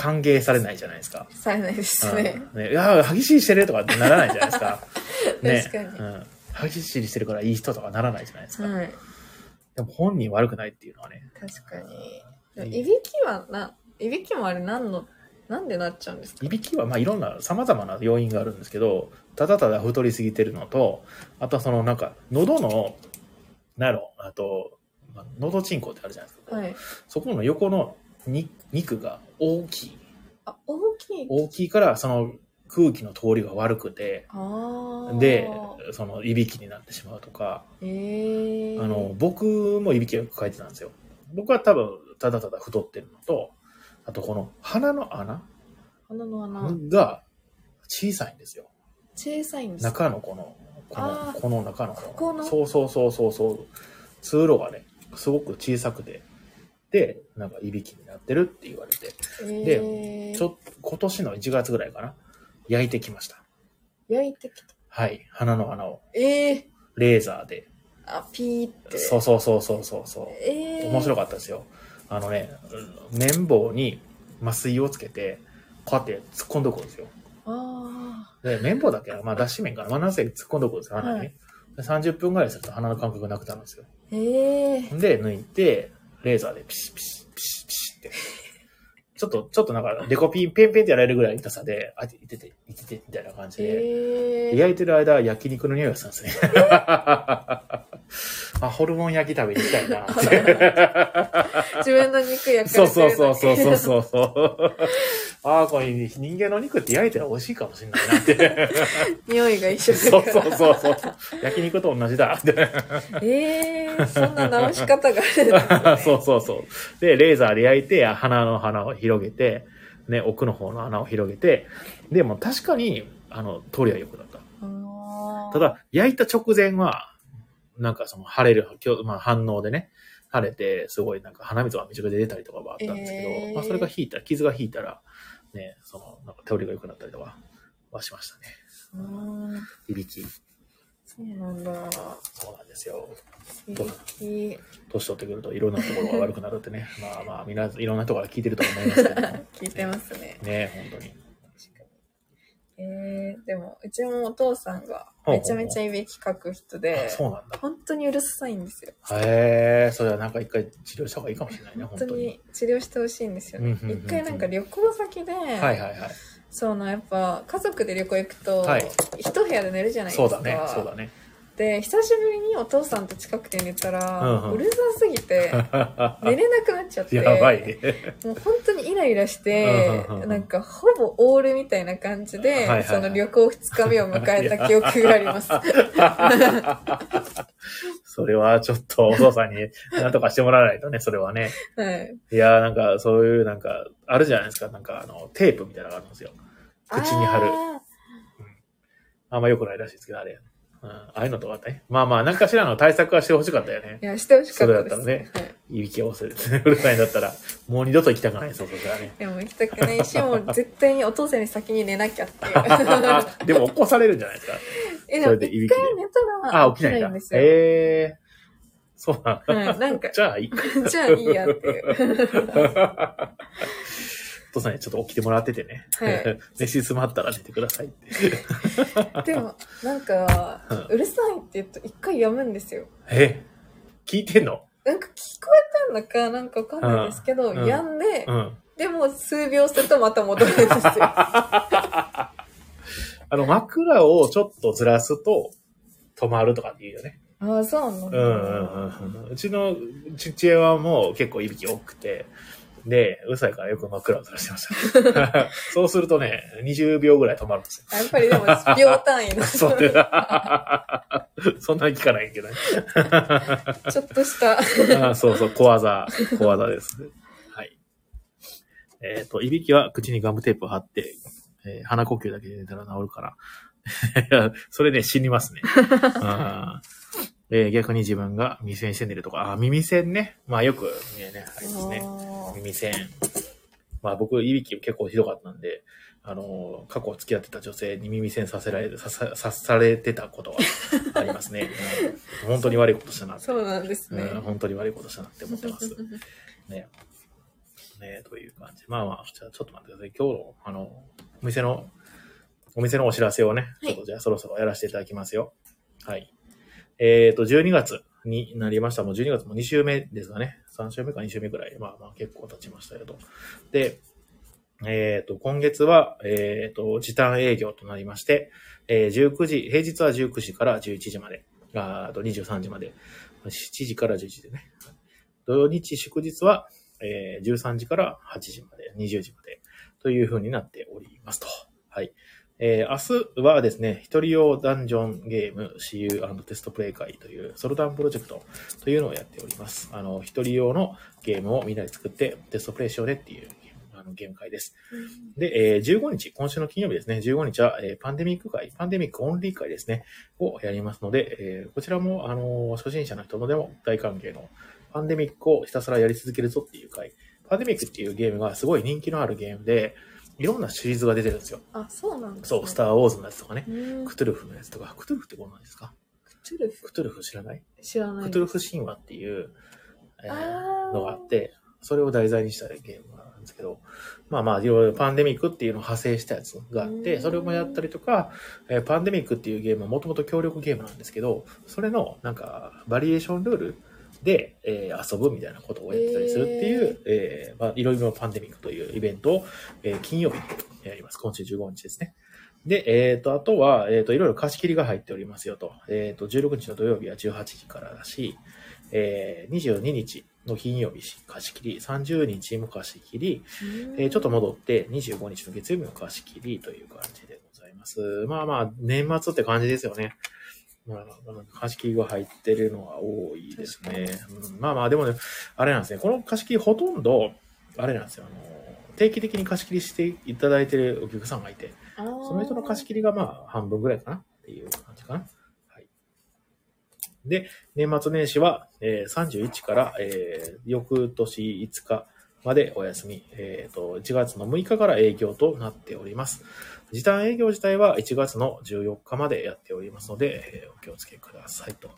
歓迎されないじゃないですか。されないですね。うんねいや、歯ぎしりしてるとかってならないじゃないですか。ね、確かにうん。歯ぎしりしてるからいい人とかならないじゃないですか。はい。でも本人悪くないっていうのはね。確かに。いびきはな、いびきもあれ何の、なんでなっちゃうんですか？いびきはまあいろんな様々な要因があるんですけど、ただただ太りすぎてるのと、あとはそのなんか喉の、なんやろ、あと、まあ喉チンコってあるじゃないですか。はい。そこの横のに肉が大きい。あ、大きい。大きいからその空気の通りが悪くて。で、そのいびきになってしまうとか。あの、僕もいびきをよく書いてたんですよ。僕は多分ただただ太ってるのと、あとこの鼻の穴鼻の穴、が小さいんですよ。小さいんですか？中のこの、この、この中の。ここの？そうそうそうそうそう。通路がね、すごく小さくて、で、なんかいびきになってるって言われて、えー、ちょっと今年の1月ぐらいかな、焼いてきました。焼いてきた。はい、鼻の穴をええー。レーザーで。あ、ピーって。そうそうそうそうそう。ええー。面白かったですよ。あのね、綿棒に麻酔をつけて、こうやって突っ込んどくんですよ。あで、綿棒だけは、まあ脱脂綿かな。まあなんせ突っ込んどくんですよ、鼻に。はいで30分ぐらいすると鼻の感覚なくなるんですよ。あ。ええー。で、抜いて、レーザーでピシピシピシピシって。ちょっと、ちょっとなんか、デコピン、ペンペンってやられるぐらい痛さで、あ、いてて、いてて、みたいな感じで。焼いてる間、焼肉の匂いがするんですね。あ、ホルモン焼き食べに行きたいなって。自分の肉焼かそうれてるそうそうそうそうう。そうそう。ああ、これ人間の肉って焼いたら美味しいかもしれないなって。匂いが一緒そうだから。そうそうそう。焼肉と同じだって。ええー、そんな直し方があるんですね。そうそうそう。で、レーザーで焼いて、鼻の鼻を広げて、ね、奥の方の穴を広げて、でも確かに、あの、通りは良くなった。た、だ、焼いた直前は、なんかその腫れる、今日まあ、反応でね、腫れて、すごいなんか鼻水がめちゃくちゃ出たりとかはあったんですけど、えーまあそれが引いた、傷が引いたら、ね、その、なんか通りが良くなったりとかはしましたね。いびき。そうなんだ。そうなんですよ。年取ってくるといろんなところが悪くなるってね。まあまあ、みんな、いろんな人から聞いてると思いますけども。聞いてますね。ね、本当に。えー、でも、うちもお父さんがめちゃめちゃいびきかく人であ、そうなんだ。本当にうるさいんですよ。へえ、それはなんか一回治療した方がいいかもしれないね、本当本当に。に治療してほしいんですよね。一回なんか旅行先で、はいはいはい。そのやっぱ家族で旅行行くと、はい一部屋で寝るじゃないですか。そうだね、そうだね。で、久しぶりにお父さんと近くて寝たら、うんうんうるさすぎて、寝れなくなっちゃって。やばいね。もう本当にイライラしてうんうんうんう、んなんかほぼオールみたいな感じで、はいはいはいその旅行2日目を迎えた記憶があります。それはちょっとお父さんに何とかしてもらわないとね、それはね。はい。いやーなんかそういうなんか、あるじゃないですか。なんかあの、テープみたいなのがあるんですよ。口に貼る。ああんま良くないらしいですけど、あれ。うん、ああいうのとかね。まあまあ、何かしらの対策はしてほしかったよねーい。や、してほしかったです。それだったらねはい。いびきを忘れて、うるさいんだったら、もう二度と行きたくないそしたらね。でも行きたくないし、もう絶対にお父さんに先に寝なきゃっていう。でも起こされるんじゃないですか。え、それでいびきで一回寝たらあ、起きないんだ。んですよ。ええー。そうなんだ。はい、なんか、じゃあいい。じゃあいいやっていう。お父さんにちょっと起きてもらっててね。はい 寝静まったら寝てくださいって。でも、なんか、うるさいって言うと一回やむんですよ。え？聞いてんの？なんか聞こえたのかなんかわかんないですけど、うんうんやんで、うん。でも数秒するとまた戻るんですよ。あの、枕をちょっとずらすと、泊まるとかって言うよね。ああ、そうなんだ。うんうんうんうん。うちの父親はもう結構いびき多くて、で、うるさいからよく真っ暗をずらしてました。そうするとね、20秒ぐらい止まるんですよ。やっぱりでも、秒単位の。そうで そんなに聞かないけどね。ちょっとした。あそうそう、小技、小技です。はい。えっ、と、いびきは口にガムテープを貼って、えー鼻呼吸だけで寝たら治るから。それね、死にますね。あーえー逆に自分が耳栓して寝るとか、あー、耳栓ね。まあよく、ね、ねありますね。あ耳栓。まあ僕、いびき結構ひどかったんで、あのー過去付き合ってた女性に耳栓させられ、ささ、さされてたことはありますね。うん本当に悪いことしたなって。ーそうなんですね。うん、本当に悪いことしたなって思ってます。ね。ねという感じ。まあまあ、じゃあちょっと待ってください。今日の、あの、お店の、お店のお知らせをね、はいちょっとじゃあそろそろやらせていただきますよ。はい。えっ、と、12月になりました。もう12月も2週目ですかね。3週目か2週目くらい。まあまあ結構経ちましたけど。で、えっ、と、今月は、えっ、と、時短営業となりまして、えー19時、平日は19時から11時まで、ああと23時まで、7時から11時でね。土日祝日は、えー13時から8時まで、20時まで、という風になっておりますと。はい。えー明日はですね、一人用ダンジョンゲーム CU& テストプレイ会というソロダンプロジェクトというのをやっております。あの、一人用のゲームをみんなで作ってテストプレイしようねっていうあのゲーム会です。で、えー15日、今週の金曜日ですね、15日は、えーパンデミック会、パンデミックオンリー会ですね、をやりますので、えーこちらも、あの初心者の人のでも大歓迎の、パンデミックをひたすらやり続けるぞっていう回。パンデミックっていうゲームがすごい人気のあるゲームで、いろんなシリーズが出てるんですよ。あ、そうなんですそう、スター・ウォーズのやつとかね、ークトゥルフのやつとか、クトゥルフってことなんですか？クトゥルフ？クトゥルフ知らない？知らない。クトゥルフ神話っていう、えーのがあって、それを題材にしたゲームなんですけど、まあまあ、いろいろパンデミックっていうのを派生したやつがあって、うん。それもやったりとか、えーパンデミックっていうゲームはもともと協力ゲームなんですけど、それのなんかバリエーションルールで、えー遊ぶみたいなことをやってたりするっていう、えーまあ、いろいろパンデミックというイベントを、えー金曜日にやります。今週15日ですね。で、えっ、と、あとは、えっ、と、いろいろ貸し切りが入っておりますよと。えっ、と、16日の土曜日は18時からだし、えー、22日の金曜日貸し切り、30日も貸し切り、えーちょっと戻って25日の月曜日の貸し切りという感じでございます。まあまあ、年末って感じですよね。まあ、貸し切りが入ってるのは多いですね。うんまあまあ、でもね、あれなんですね。この貸し切りほとんど、あれなんですよ。あの、定期的に貸し切りしていただいてるお客さんがいて、その人の貸し切りがまあ半分ぐらいかなっていう感じかな。はい。で、年末年始は、えー31から、えー翌年5日までお休み、えっ、と、1月の6日から営業となっております。時短営業自体は1月の14日までやっておりますので、えーお気をつけくださいと。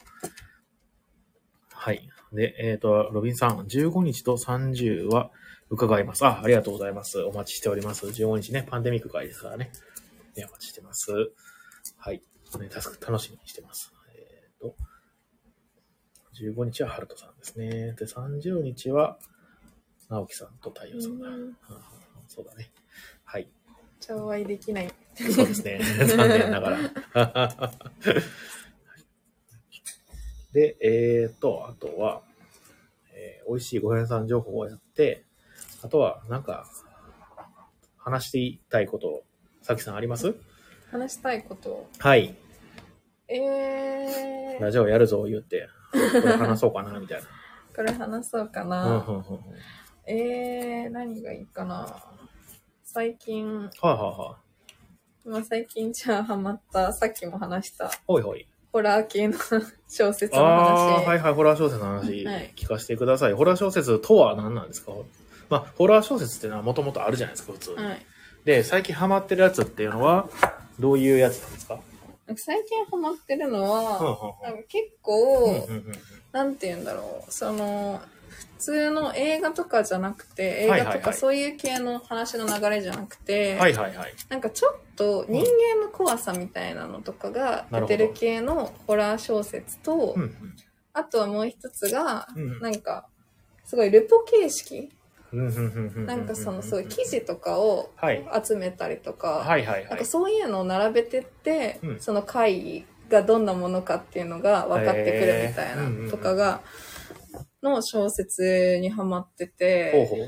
はい。で、えっ、と、ロビンさん、15日と30は伺います。あ、ありがとうございます。お待ちしております。15日ね、パンデミック会ですからね。ねお待ちしてます。はい。ね、楽しみにしてます。えっ、と、15日はハルトさんですね。で、30日は、直樹さんと太陽さんだ。うんうんそうだね。はい。じゃあお会いできない。そうですね。残念ながら。で、えっ、と、あとは、えー美味しいご飯屋さん情報をやって、あとは、なんか、話していたいこと、さきさんあります？話したいこと。はい。えー、ラジオやるぞ、言って、これ話そうかな、みたいな。これ話そうかうんな。うんうんうんえー、何がいいかな。最近、はいはいはい。まあ、最近じゃあハマった、さっきも話した、ほいほい。ホラー系の小説のああー、話。はいはい、ホラー小説の話、はい聞かせてください。ホラー小説とは何なんですか？まあ、ホラー小説っていうのはもともとあるじゃないですか、普通に。はい。で、最近ハマってるやつっていうのは、どういうやつなんですか？最近ハマってるのは、なんか結構、うんうんうんなんて言うんだろう、その、普通の映画とかじゃなくて、映画とかそういう系の話の流れじゃなくて、はいはいはい。なんかちょっと人間の怖さみたいなのとかが出てる系のホラー小説と、うんあとはもう一つが、なんか、すごいルポ形式。なんかそのすごい記事とかをはい。集めたりとか、か。そういうのを並べてって、うん。その会がどんなものかっていうのが分かってくるみたいへーうんうんうなん。とかが、の小説にハマってほうて、ほうほう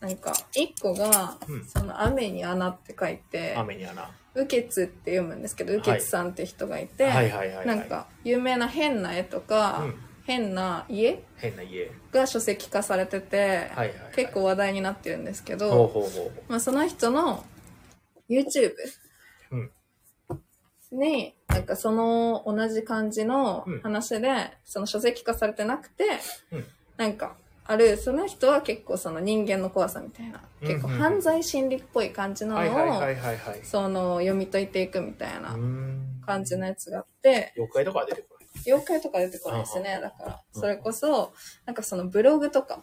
ほなんか、一個が、うんその雨に穴って書いてう。、雨に穴。雨穴って読むんですけど、雨穴さんって人がいて、はいはいはいはい。なんか、有名な変な絵とか、うん変な家変な家。が書籍化されてて、はいはいはい。結構話題になってるんですけど、ほうほうほう。まあ、その人の YouTube うんに、なんかその同じ感じのうん。話で、その書籍化されてなくて、うん。なんか、ある、その人は結構その人間の怖さみたいな、うん結構犯罪心理っぽい感じなのを。その読み解いていくみたいうな感じのやつがあって、妖怪とかは出てこない。妖怪とか出てこないですね、あだから。うん。それこそ、なんかそのブログとか、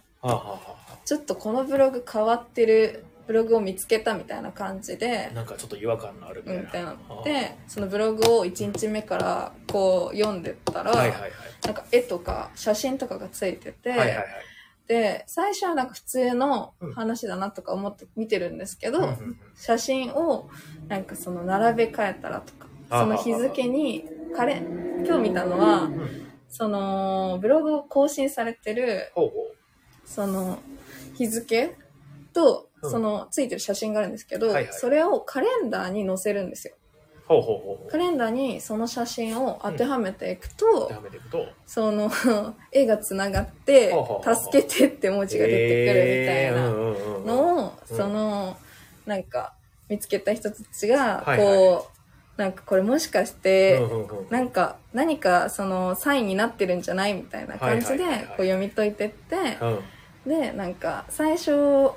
ちょっとこのブログ変わってるブログを見つけたみたいな感じで、なんかちょっと違和感のあるみたいな。みたいなのあで、そのブログを1日目からこう読んでったら、はいはいはい。なんか絵とか写真とかがついてて、はいはいはい。で、最初はなんか普通の話だなとか思って見てるんですけど、うん写真をなんかその並べ替えたらとか、あその日付に、カレ今日見たのは、うんそのブログを更新されてるその日付とうんそのついてる写真があるんですけど、はいはいそれをカレンダーに載せるんですよ。う。ほうほうほう。カレンダーにその写真を当てはめていくと、やめていくと。その 絵がつながって助けてって文字が出てくるみたいなののを、うんそのなんか見つけた人たちがこう、はいはいなんかこれもしかして、なんか何かそのサインになってるんじゃないみたいな感じでこう読み解いてって、うん。でなんか最初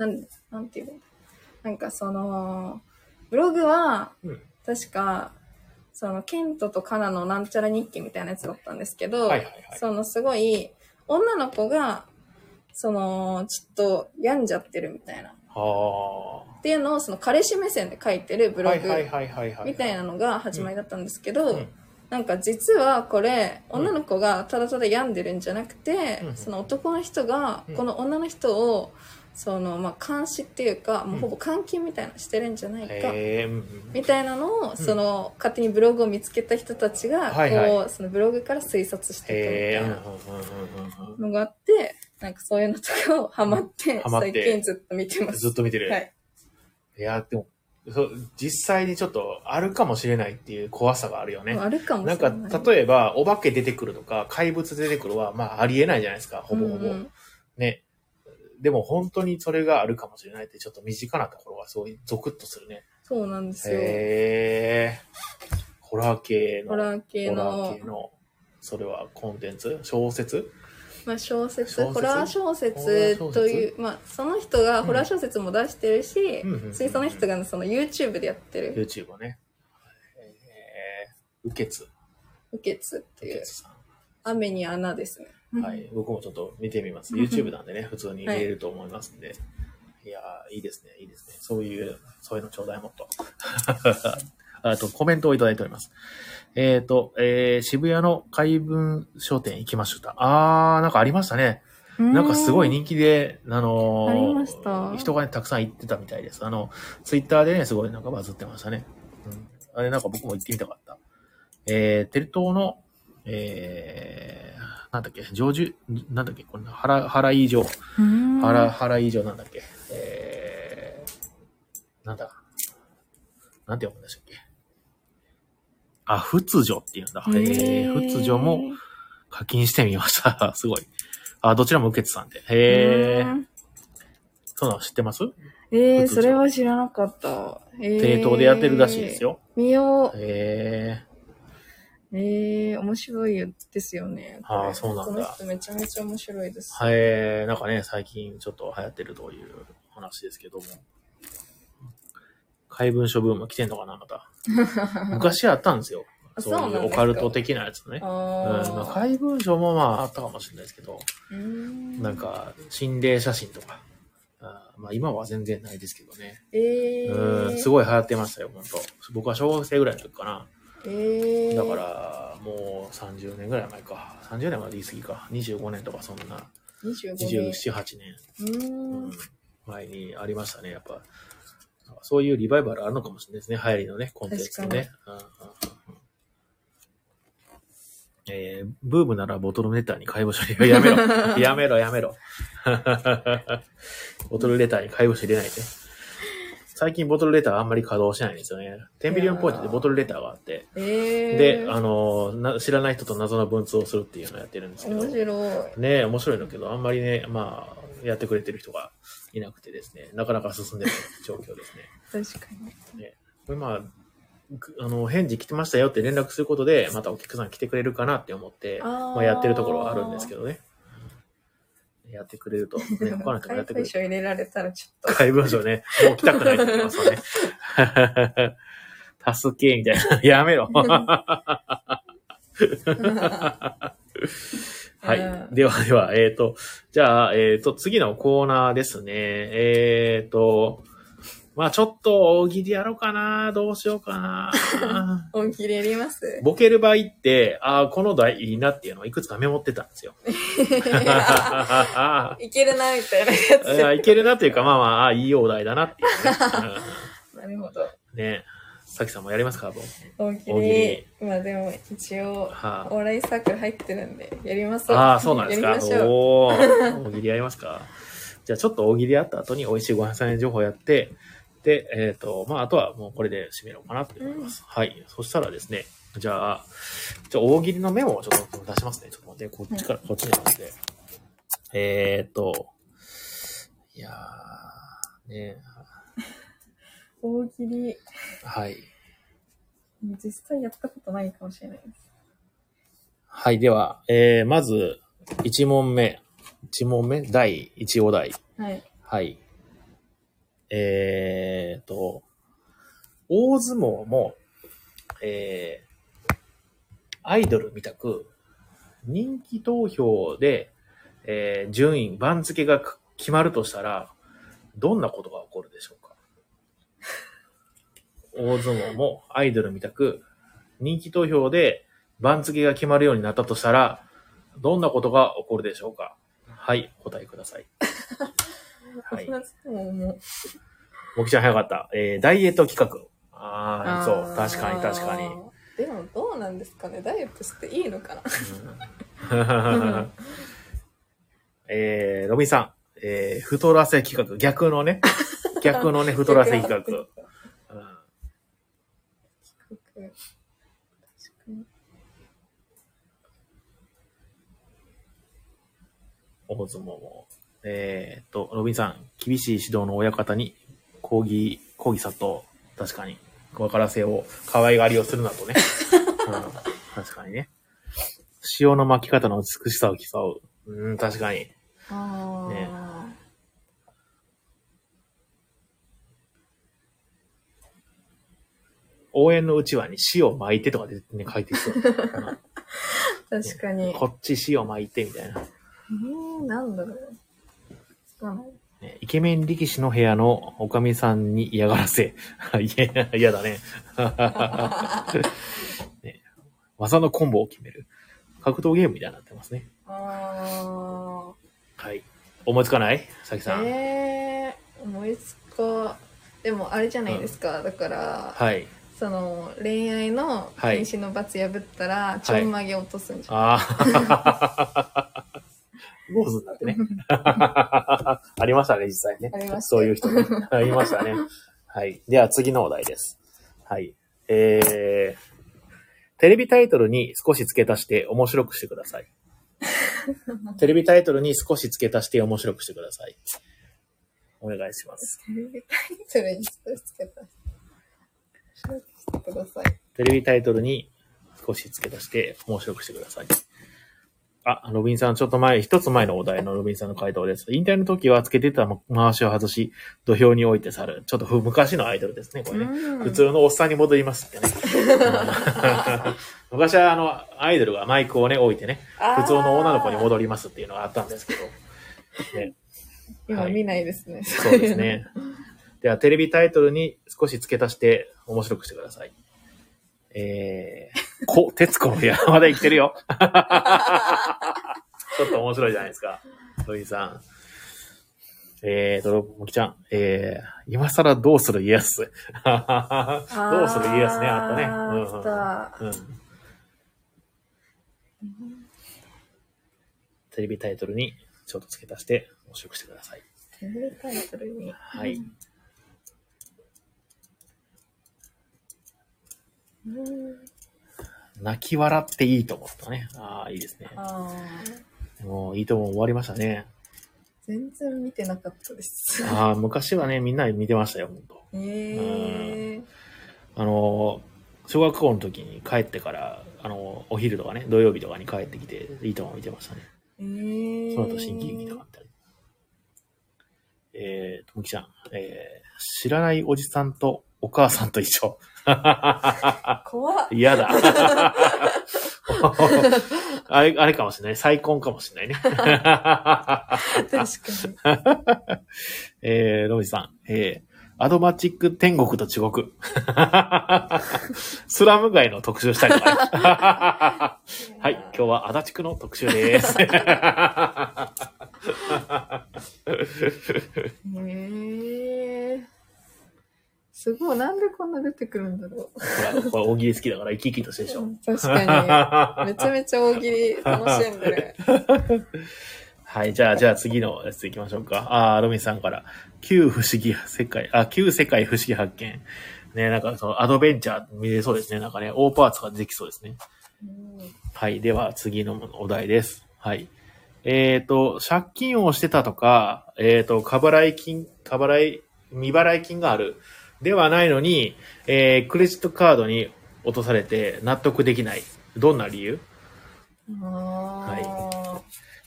なんなんていうの？なんかそのブログはうん。確かそのケントとカナのなんちゃら日記みたいなやつだったんですけど、はいはいはい。そのすごい女の子がそのちょっと病んじゃってるみたいなっはていうのをその彼氏目線で書いてるブあ。ログ。みたいなのが始まりだったんですけど、うんなんか実はこれ女の子がただただ病んでるんじゃなくて、うんその男の人がうんこの女の人をそのまあ監視っていうか、もうほぼ監禁みたいなのしてるんじゃないか、みたいなのをその勝手にブログを見つけた人たちがこう、そのブログから推察して。いくみたいなのがあってなんかそういうのとかをハマって 最近ずっと見てます。ずっと見てる。はい。いや、でも、そう実際にちょっとあるかもしれないっていう怖さがあるよね。あるかもなんか、しれない。例えば、お化け出てくるとか、怪物出てくるは、まあ、ありえないじゃないですか、ほぼほぼ。うんうんね。でも、本当にそれがあるかもしれないって、ちょっと身近なところが、そういう、ゾクッとするね。そうなんですよ。へえ。ホラー系の。ホラー系ホラのー系の。それはコンテンツ？小説？まあ、小説ホラー小説という、まあ、その人がホラー小説も出してるし、うんその人がその YouTube でやってる ?YouTube ね。えー、うけつ。「受けつ」っていう雨に穴ですね。ん。はい。僕もちょっと見てみます。YouTube なんでね、普通に見れると思いますんで。い、やーいいですね、いいですね。そういう、そういうのちょうだいもっと。あと、コメントをいただいております。えっ、と、えー、渋谷の海文商店行きました。あー、なんかありましたね。なんかすごい人気で、あのーあ人がね、たくさん行ってたみたいです。あの、ツイッターでね、すごいなんかバズってましたね。うん、あれなんか僕も行ってみたかった。えー、テル島の、えー、なんだっけ、上樹、なんだっけ、これ、原、原井城。うん原、原井城なんだっけ？えー、なんだ？なんて読むんでしたっけ？あ、仏女っていうんだ。えー、仏女も課金してみました。すごい。あ、どちらも受けてたんで。へー。そうなの知ってます？えー、仏女それは知らなかった。えー、帝東でやってるらしいです。よ。見よう。へえー、面白いですよね。あーそうなんだこの人めちゃめちゃ面白いです。ー。へー。なんかね、最近ちょっと流行ってるという話ですけども。怪文書ブーム来てんのかな、また。昔あったんですよ。あそういうオカルト的なやつね。あうん、まあ、ー怪文書もまああったかもしれないですけど、んなんか心霊写真とか、あーまあ今は全然ないですけどね。えー、うん、すごい流行ってましたよ、本当僕は小学生ぐらいの時かな。えー、だから、もう30年ぐらい前か。30年は言い過ぎか。25年とかそんな、25年。27、8年、うんん、前にありましたね、やっぱ。そういうリバイバルあるのかもしれないですね、流行りのね、コンテンツのね。うんうんうんうんえー、ブームならボトルレターに介護書入れやめろ。やめろ、やめろ。ボトルレターに介護書入れないで。最近ボトルレターあんまり稼働しないんですよね。テンビリオンポイントでボトルレターがあって。えー、で、あのな、知らない人と謎の文通をするっていうのをやってるんですけど。面白い。ね面白いんだけど、あんまりね、まあ、やってくれてる人がいなくてですね、なかなか進んでない状況ですね。確かに。これまあ、ぐあの、返事来てましたよって連絡することで、またお客さん来てくれるかなって思って、あーまあ、やってるところはあるんですけどね。やってくれると、ね、他の人もやってくれる。解書入れられたらちょっ解文書ね、もう来たくないと思いますよね。助け、みたいな。やめろ。と。はい。うんではでは、えっ、と、じゃあ、えっ、と、次のコーナーですね。えっ、と、まあちょっと大喜利やろうかな。どうしようかな。本気でやります？ボケる場合って、ああ、この題いいなっていうのをいくつかメモってたんですよ。いけるな、みたいなやいやいけるなっていうか、まあまあああ、いいお題だなっていうね。つ。なるほど。うんねさきさんもやりますか、大喜で。まあでも、一応、はお笑いサークル入ってるんで、やりますああ、そうなんですか？おおー大喜利やりますか？じゃあちょっと大喜利やった後に美味しいご飯屋さん情報やって、で、えっ、と、まあ、あとはもうこれで締めようかなと思います。はい。そしたらですね、じゃあ、じゃあ大喜利のメモをちょっと出しますね。ちょっと待って、こっちから、こっちに待って。えっ、と、いやー、ね 大喜利、はい。実際やったことないかもしれないです。はい。では、えー、まず、1問目。1問目？第1お題。はい。はい。えーと、大相撲も、えー、アイドルみたく、人気投票で、えー順位、番付が決まるとしたら、どんなことが起こるでしょうか？大相撲もアイドルみたく、人気投票で番付が決まるようになったとしたら、どんなことが起こるでしょうか？はい、お答えください。はい。もう、もきちゃん早かった。えー、ダイエット企画。ああ、そう。ー確かに確かに。。でも、どうなんですかね？ダイエットしていいのかな？うん えー、ロビンさん。えー、太らせ企画。逆のね。逆のね、太らせ企画。うん確かに大相撲も。えーっと、ロビンさん。厳しい指導の親方に抗議、抗議殺到。確かに。分からせを、可愛がりをするなとね。うん、確かにね。塩の巻き方の美しさを競う。うん、確かに。ああ、ね応援のうちわに塩巻いてとかでね、書いてそう。確かに。こっち塩巻いてみたいな。えー、なんだろう。イケメン力士の部屋のおかみさんに嫌がらせ。いや、嫌だね。ね技のコンボを決める。格闘ゲームみたいになってますね。あはい。思いつかない？さきあ。さん。えー、思いつか。でも、あれじゃないですか。だから、はい。その、恋愛のはい禁止の罰破ったら、ちょんまげ落とすんじゃん。ああ。坊主になってね。ありましたね、実際ね。ありましたそういう人ね。ありましたね。はい。では次のお題です。はい。えー、テレビタイトルに少し付け足して面白くしてください。テレビタイトルに少し付け足して面白くしてください。お願いします。テレビタイトルに少しつけた。調べてください。テレビタイトルに少し付け足して面白くしてください。あ、ロビンさん、ちょっと前、一つ前のお題のロビンさんの回答です。引退の時はつけてた回しを外し、土俵に置いて去る。ちょっとふ昔のアイドルですね、これね。うん普通のおっさんに戻りますってね。昔はあの、アイドルがマイクをね、置いてね、普通の女の子に戻りますっていうのがあったんですけど。ね、はい今見ないですね。そうですね。では、テレビタイトルに少し付け足して面白くしてください。えー、こ、徹子の部屋、まだ生きてるよ。ちょっと面白いじゃないですか。ロイさん。えーと、もきちゃん。えー、今更どうする家康。どうする家康ね、あったね。うんうん。テレビタイトルにちょっと付け足して面白くしてください。テレビタイトルに。はい。うん。泣き笑っていいと思ったね。ああ、いいですね。ああ。もういいとも終わりましたね。全然見てなかったです。ああ、昔はね、みんな見てましたよ、本当ええあの、小学校の時に帰ってから、あの、お昼とかね、土曜日とかに帰ってきて、いいとも見てましたね。ええその後、新喜劇とかあったり。えー、ともきちゃん、えー、知らないおじさんとお母さんと一緒。怖っ。嫌だ。あれ、あれかもしれない。再婚かもしれないね。確かに。えー、ロビさん、えー、アドマチック天国と地獄。スラム街の特集したりとか、ね。はい、今日は足立区の特集です。へえすごい。なんでこんな出てくるんだろほら、これ大喜利好きだから生き生きとしてるでしょ。う。確かに。めちゃめちゃ大喜利楽しんでる。はい、じゃあ、じゃあ次のやつ行きましょうか。あー、ロミンさんから、旧不思議世界、あ、旧世界不思議発見。ね、なんかそのアドベンチャー見れそうですね。なんかね、大パーツができそうですね。はい。では、次のお題です。はい。えっ、と、借金をしてたとか、えっ、と、過払い金、過払い、未払い金がある。ではないのに、えー、クレジットカードに落とされて納得できない。どんな理由？あ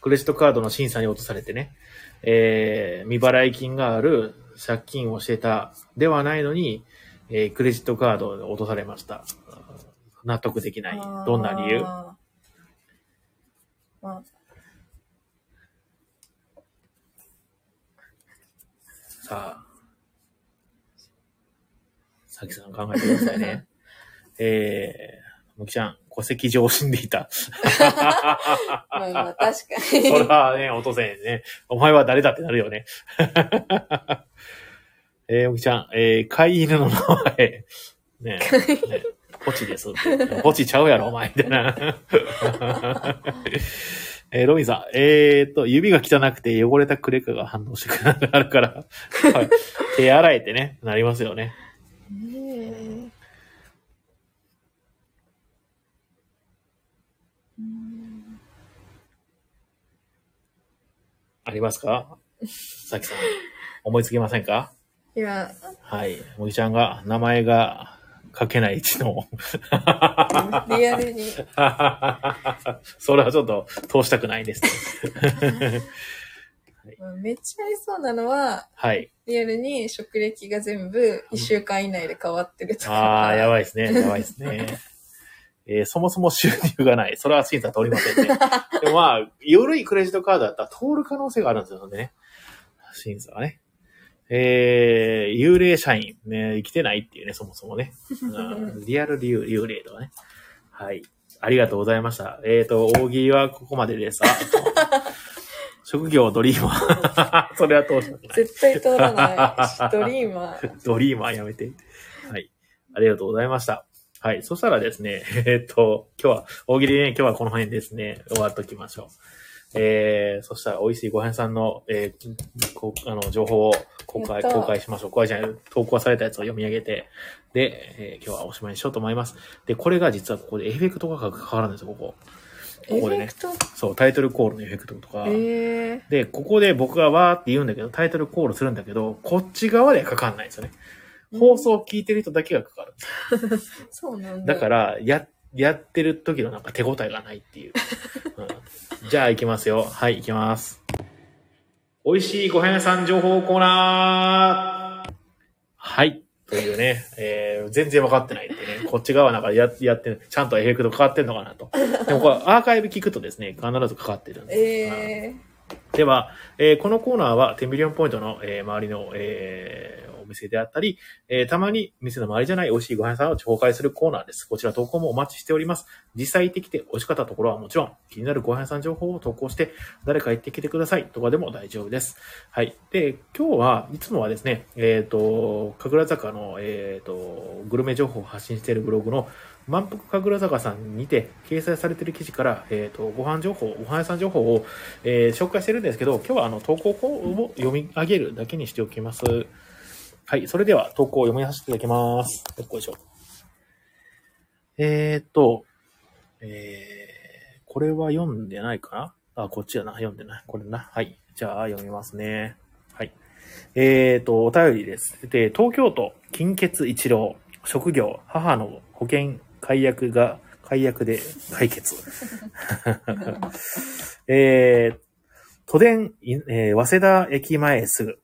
クレジットカードの審査に落とされてね、えー、未払い金がある借金をしてた。ではないのに、えー、クレジットカードを落とされました。納得できない。ーどんな理由？さあ。さきさん考えてくださいね。えー、むきちゃん、戸籍上死んでいた。まあ、確かにそれ。はね、落とせんね。お前は誰だってなるよね。えー、むきちゃん、えー、飼い犬の名前。ね、ねポチです。ポチちゃうやろ、お前。みたいな。えー、ロミンさん、えーと、指が汚くて汚れたクレカが反応してくるなるから、はい手洗えてね、なりますよね。ねえうんありますか？さきさん、思いつきませんか？いや、はい。もぎちゃんが、名前が書けない知能。リアルに。それはちょっと通したくないですね。めっちゃありそうなのは、はい。リアルに職歴が全部1週間以内で変わってるとか。ああ、やい。ばいですね。やばいですね。えーそもそも収入がない。それは審査通りませんね。でもまあ、緩いクレジットカードだったら通る可能性があるんですよね。審査はね。えー、幽霊社員、ね、生きてないっていうね、そもそもね。うん リアル幽幽霊とかね。はい。ありがとうございました。えっ、と、大喜利はここまでです。職業ドリーマー。それは通し。絶対通らない。ドリーマー。ドリーマーやめて。はい。ありがとうございました。はい。そしたらですね、えっと、今日は、大喜利ね、今日はこの辺ですね、終わっときましょう。えー、そしたら、美味しいごはんさんの、えー、こうあの、情報を公開、公開しましょう。これじゃない投稿されたやつを読み上げて、で、えー今日はおしまいにしようと思います。で、これが実はここでエフェクトがかかるんですよ、ここ。エここでねそう、タイトルコールのエフェクトとか。ええで、ここで僕がわーって言うんだけど、タイトルコールするんだけど、こっち側ではかかんないんですよね。放送を聞いてる人だけがかかる。そうなんだ。だから、や、やってる時のなんか手応えがないっていう。うん、じゃあ行きますよ。はい、行きます。美味しいごはん屋さん情報コーナーはい。というね、えー、全然分かってないってね、こっち側なんかややってる、ちゃんとエフェクトかかってんのかなと。でもこれアーカイブ聞くとですね、必ずかかってるんです。ええでは、えーこのコーナーはテンビリオンポイントの、えー周りの、えーお店であったり、えーたまに店の周りじゃない美味しいご飯屋さんを紹介するコーナーです。こちら投稿もお待ちしております。実際行ってきて美味しかったところはもちろん、気になるご飯屋さん情報を投稿して、誰か行ってきてくださいとかでも大丈夫です。はい。で、今日はいつもはですね、えっ、と、神楽坂の、えっ、と、グルメ情報を発信しているブログの満腹神楽坂さんにて掲載されている記事から、えっ、と、ご飯情報、ご飯屋さん情報を、えー紹介してるんですけど、今日はあの、投稿を読み上げるだけにしておきます。はい。それでは投稿を読みさせていただきます。よっこいしょ。えっ、と、えー、これは読んでないかな？あ、こっちやな。読んでない。これな。はい。じゃあ、読みますね。はい。えっ、と、お便りです。で、東京都、金欠一郎、職業、母の保険解約が、解約で解決。えー、都電、えー早稲田駅前すぐ。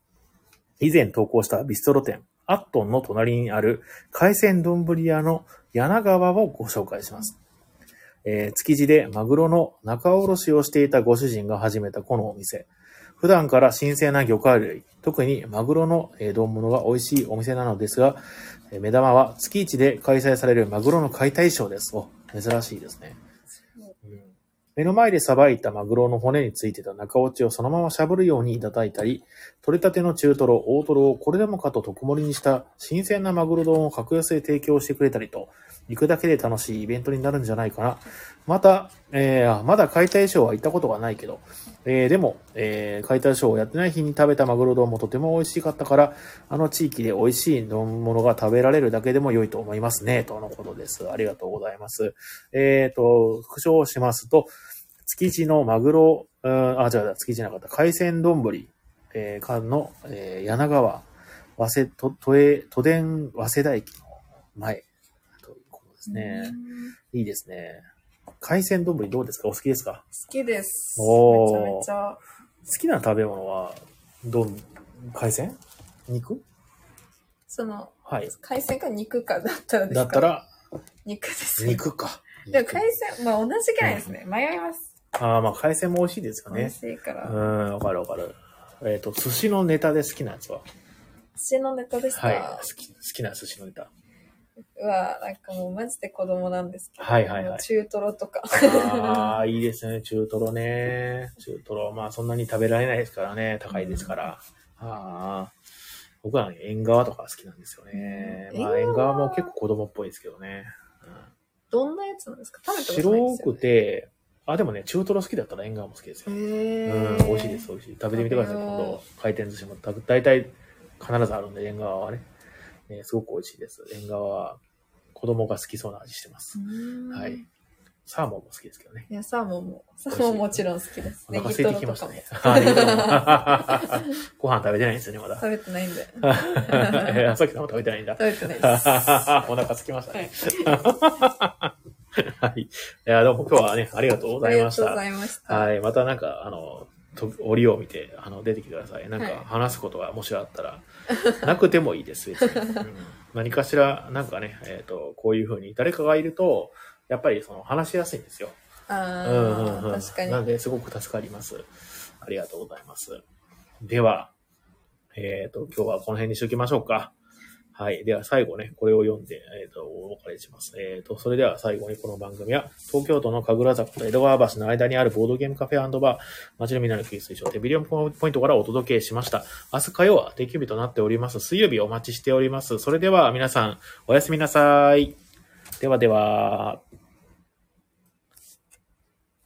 以前投稿したビストロ店、アットンの隣にある海鮮丼屋の柳川をご紹介します。えー築地でマグロの仲卸をしていたご主人が始めたこのお店。普段から新鮮な魚介類、特にマグロの丼物が美味しいお店なのですが、目玉は月一で開催されるマグロの解体ショーです。お、珍しいですね。目の前でさばいたマグロの骨についてた中落ちをそのまましゃぶるように叩いたり、取れたての中トロ、大トロをこれでもかと特盛りにした新鮮なマグロ丼を格安で提供してくれたりと、行くだけで楽しいイベントになるんじゃないかな。また、えーまだ解体ショーは行ったことがないけど、えーでも、えー解体ショーをやってない日に食べたマグロ丼もとても美味しかったから、あの地域で美味しい丼物が食べられるだけでも良いと思いますね、とのことです。ありがとうございます。えっ、と、復唱しますと、築地のマグロ、うん、あ、違う、築地じゃなかった、海鮮丼、えー、間の、えー柳川、早稲、と、都営、都電、早稲田駅の前、ということですね。いいですね。海鮮丼どうですか？お好きですか？好きです。おーめちゃめちゃ。好きな食べ物は、どん、海鮮？肉？その、はい。海鮮か肉かだったらですか？だったら、肉です。。肉か。でも海鮮、まあ同じぐらいですね。迷います。ああ、まあ海鮮も美味しいですよ美ね味。しいから。うん、わかるわかる。えっ、と、寿司のネタで好きなやつは寿司のネタですか、はい。好き、好きな寿司のネタ。うわなんかもうマジで子供なんですけど。はいはいはい中トロとか。ああ、いいですね。中トロね。中トロ。まあそんなに食べられないですからね。高いですから。ああ。僕はね、縁側とか好きなんですよね。うんまあ縁縁側側も結構子供っぽいですけどね。どんなやつなんですか？食べたことないん白ですよ、くて、あ、でもね、中トロ好きだったら縁側も好きですよ。へうーん、美味しいです、美味しい。食べてみてください、今度。回転寿司もた大体必ずあるんで、縁側はね。ねすごく美味しいです。縁側は子供が好きそうな味してます。うんはい。サーモンも好きですけどね。いや、サーモンも、サーモンもちろん好きです。お腹空いてきましたね。ご飯食べてないんですよね、まだ。食べてないんで。いやさっきのも食べてないんだ。食べてないです。お腹空きましたね。はい。いや、どうも今日はね、ありがとうございましたありがとうご。ざいました。はい。またなんか、あの、と折を見て、あの、出てきてください。なんはいか、話すことがもしあったら、なくてもいいです、別に。うん何かしら、なんかね、えっ、と、こういうふうに誰かがいると、やっぱりその話しやすいんですよ。あうんうんうんあ、確かに。なんで、すごく助かります。ありがとうございます。では、えっ、と、今日はこの辺にしておきましょうか。はい。では、最後ね、これを読んで、えっ、と、お別れします。えっ、と、それでは最後にこの番組は、東京都の神楽坂と江戸川橋の間にあるボードゲームカフェバー、街のみんなのキー推奨テビリオンポイントからお届けしました。明日火曜は定休日となっております。水曜日お待ちしております。それでは皆さん、おやすみなさい。ではでは。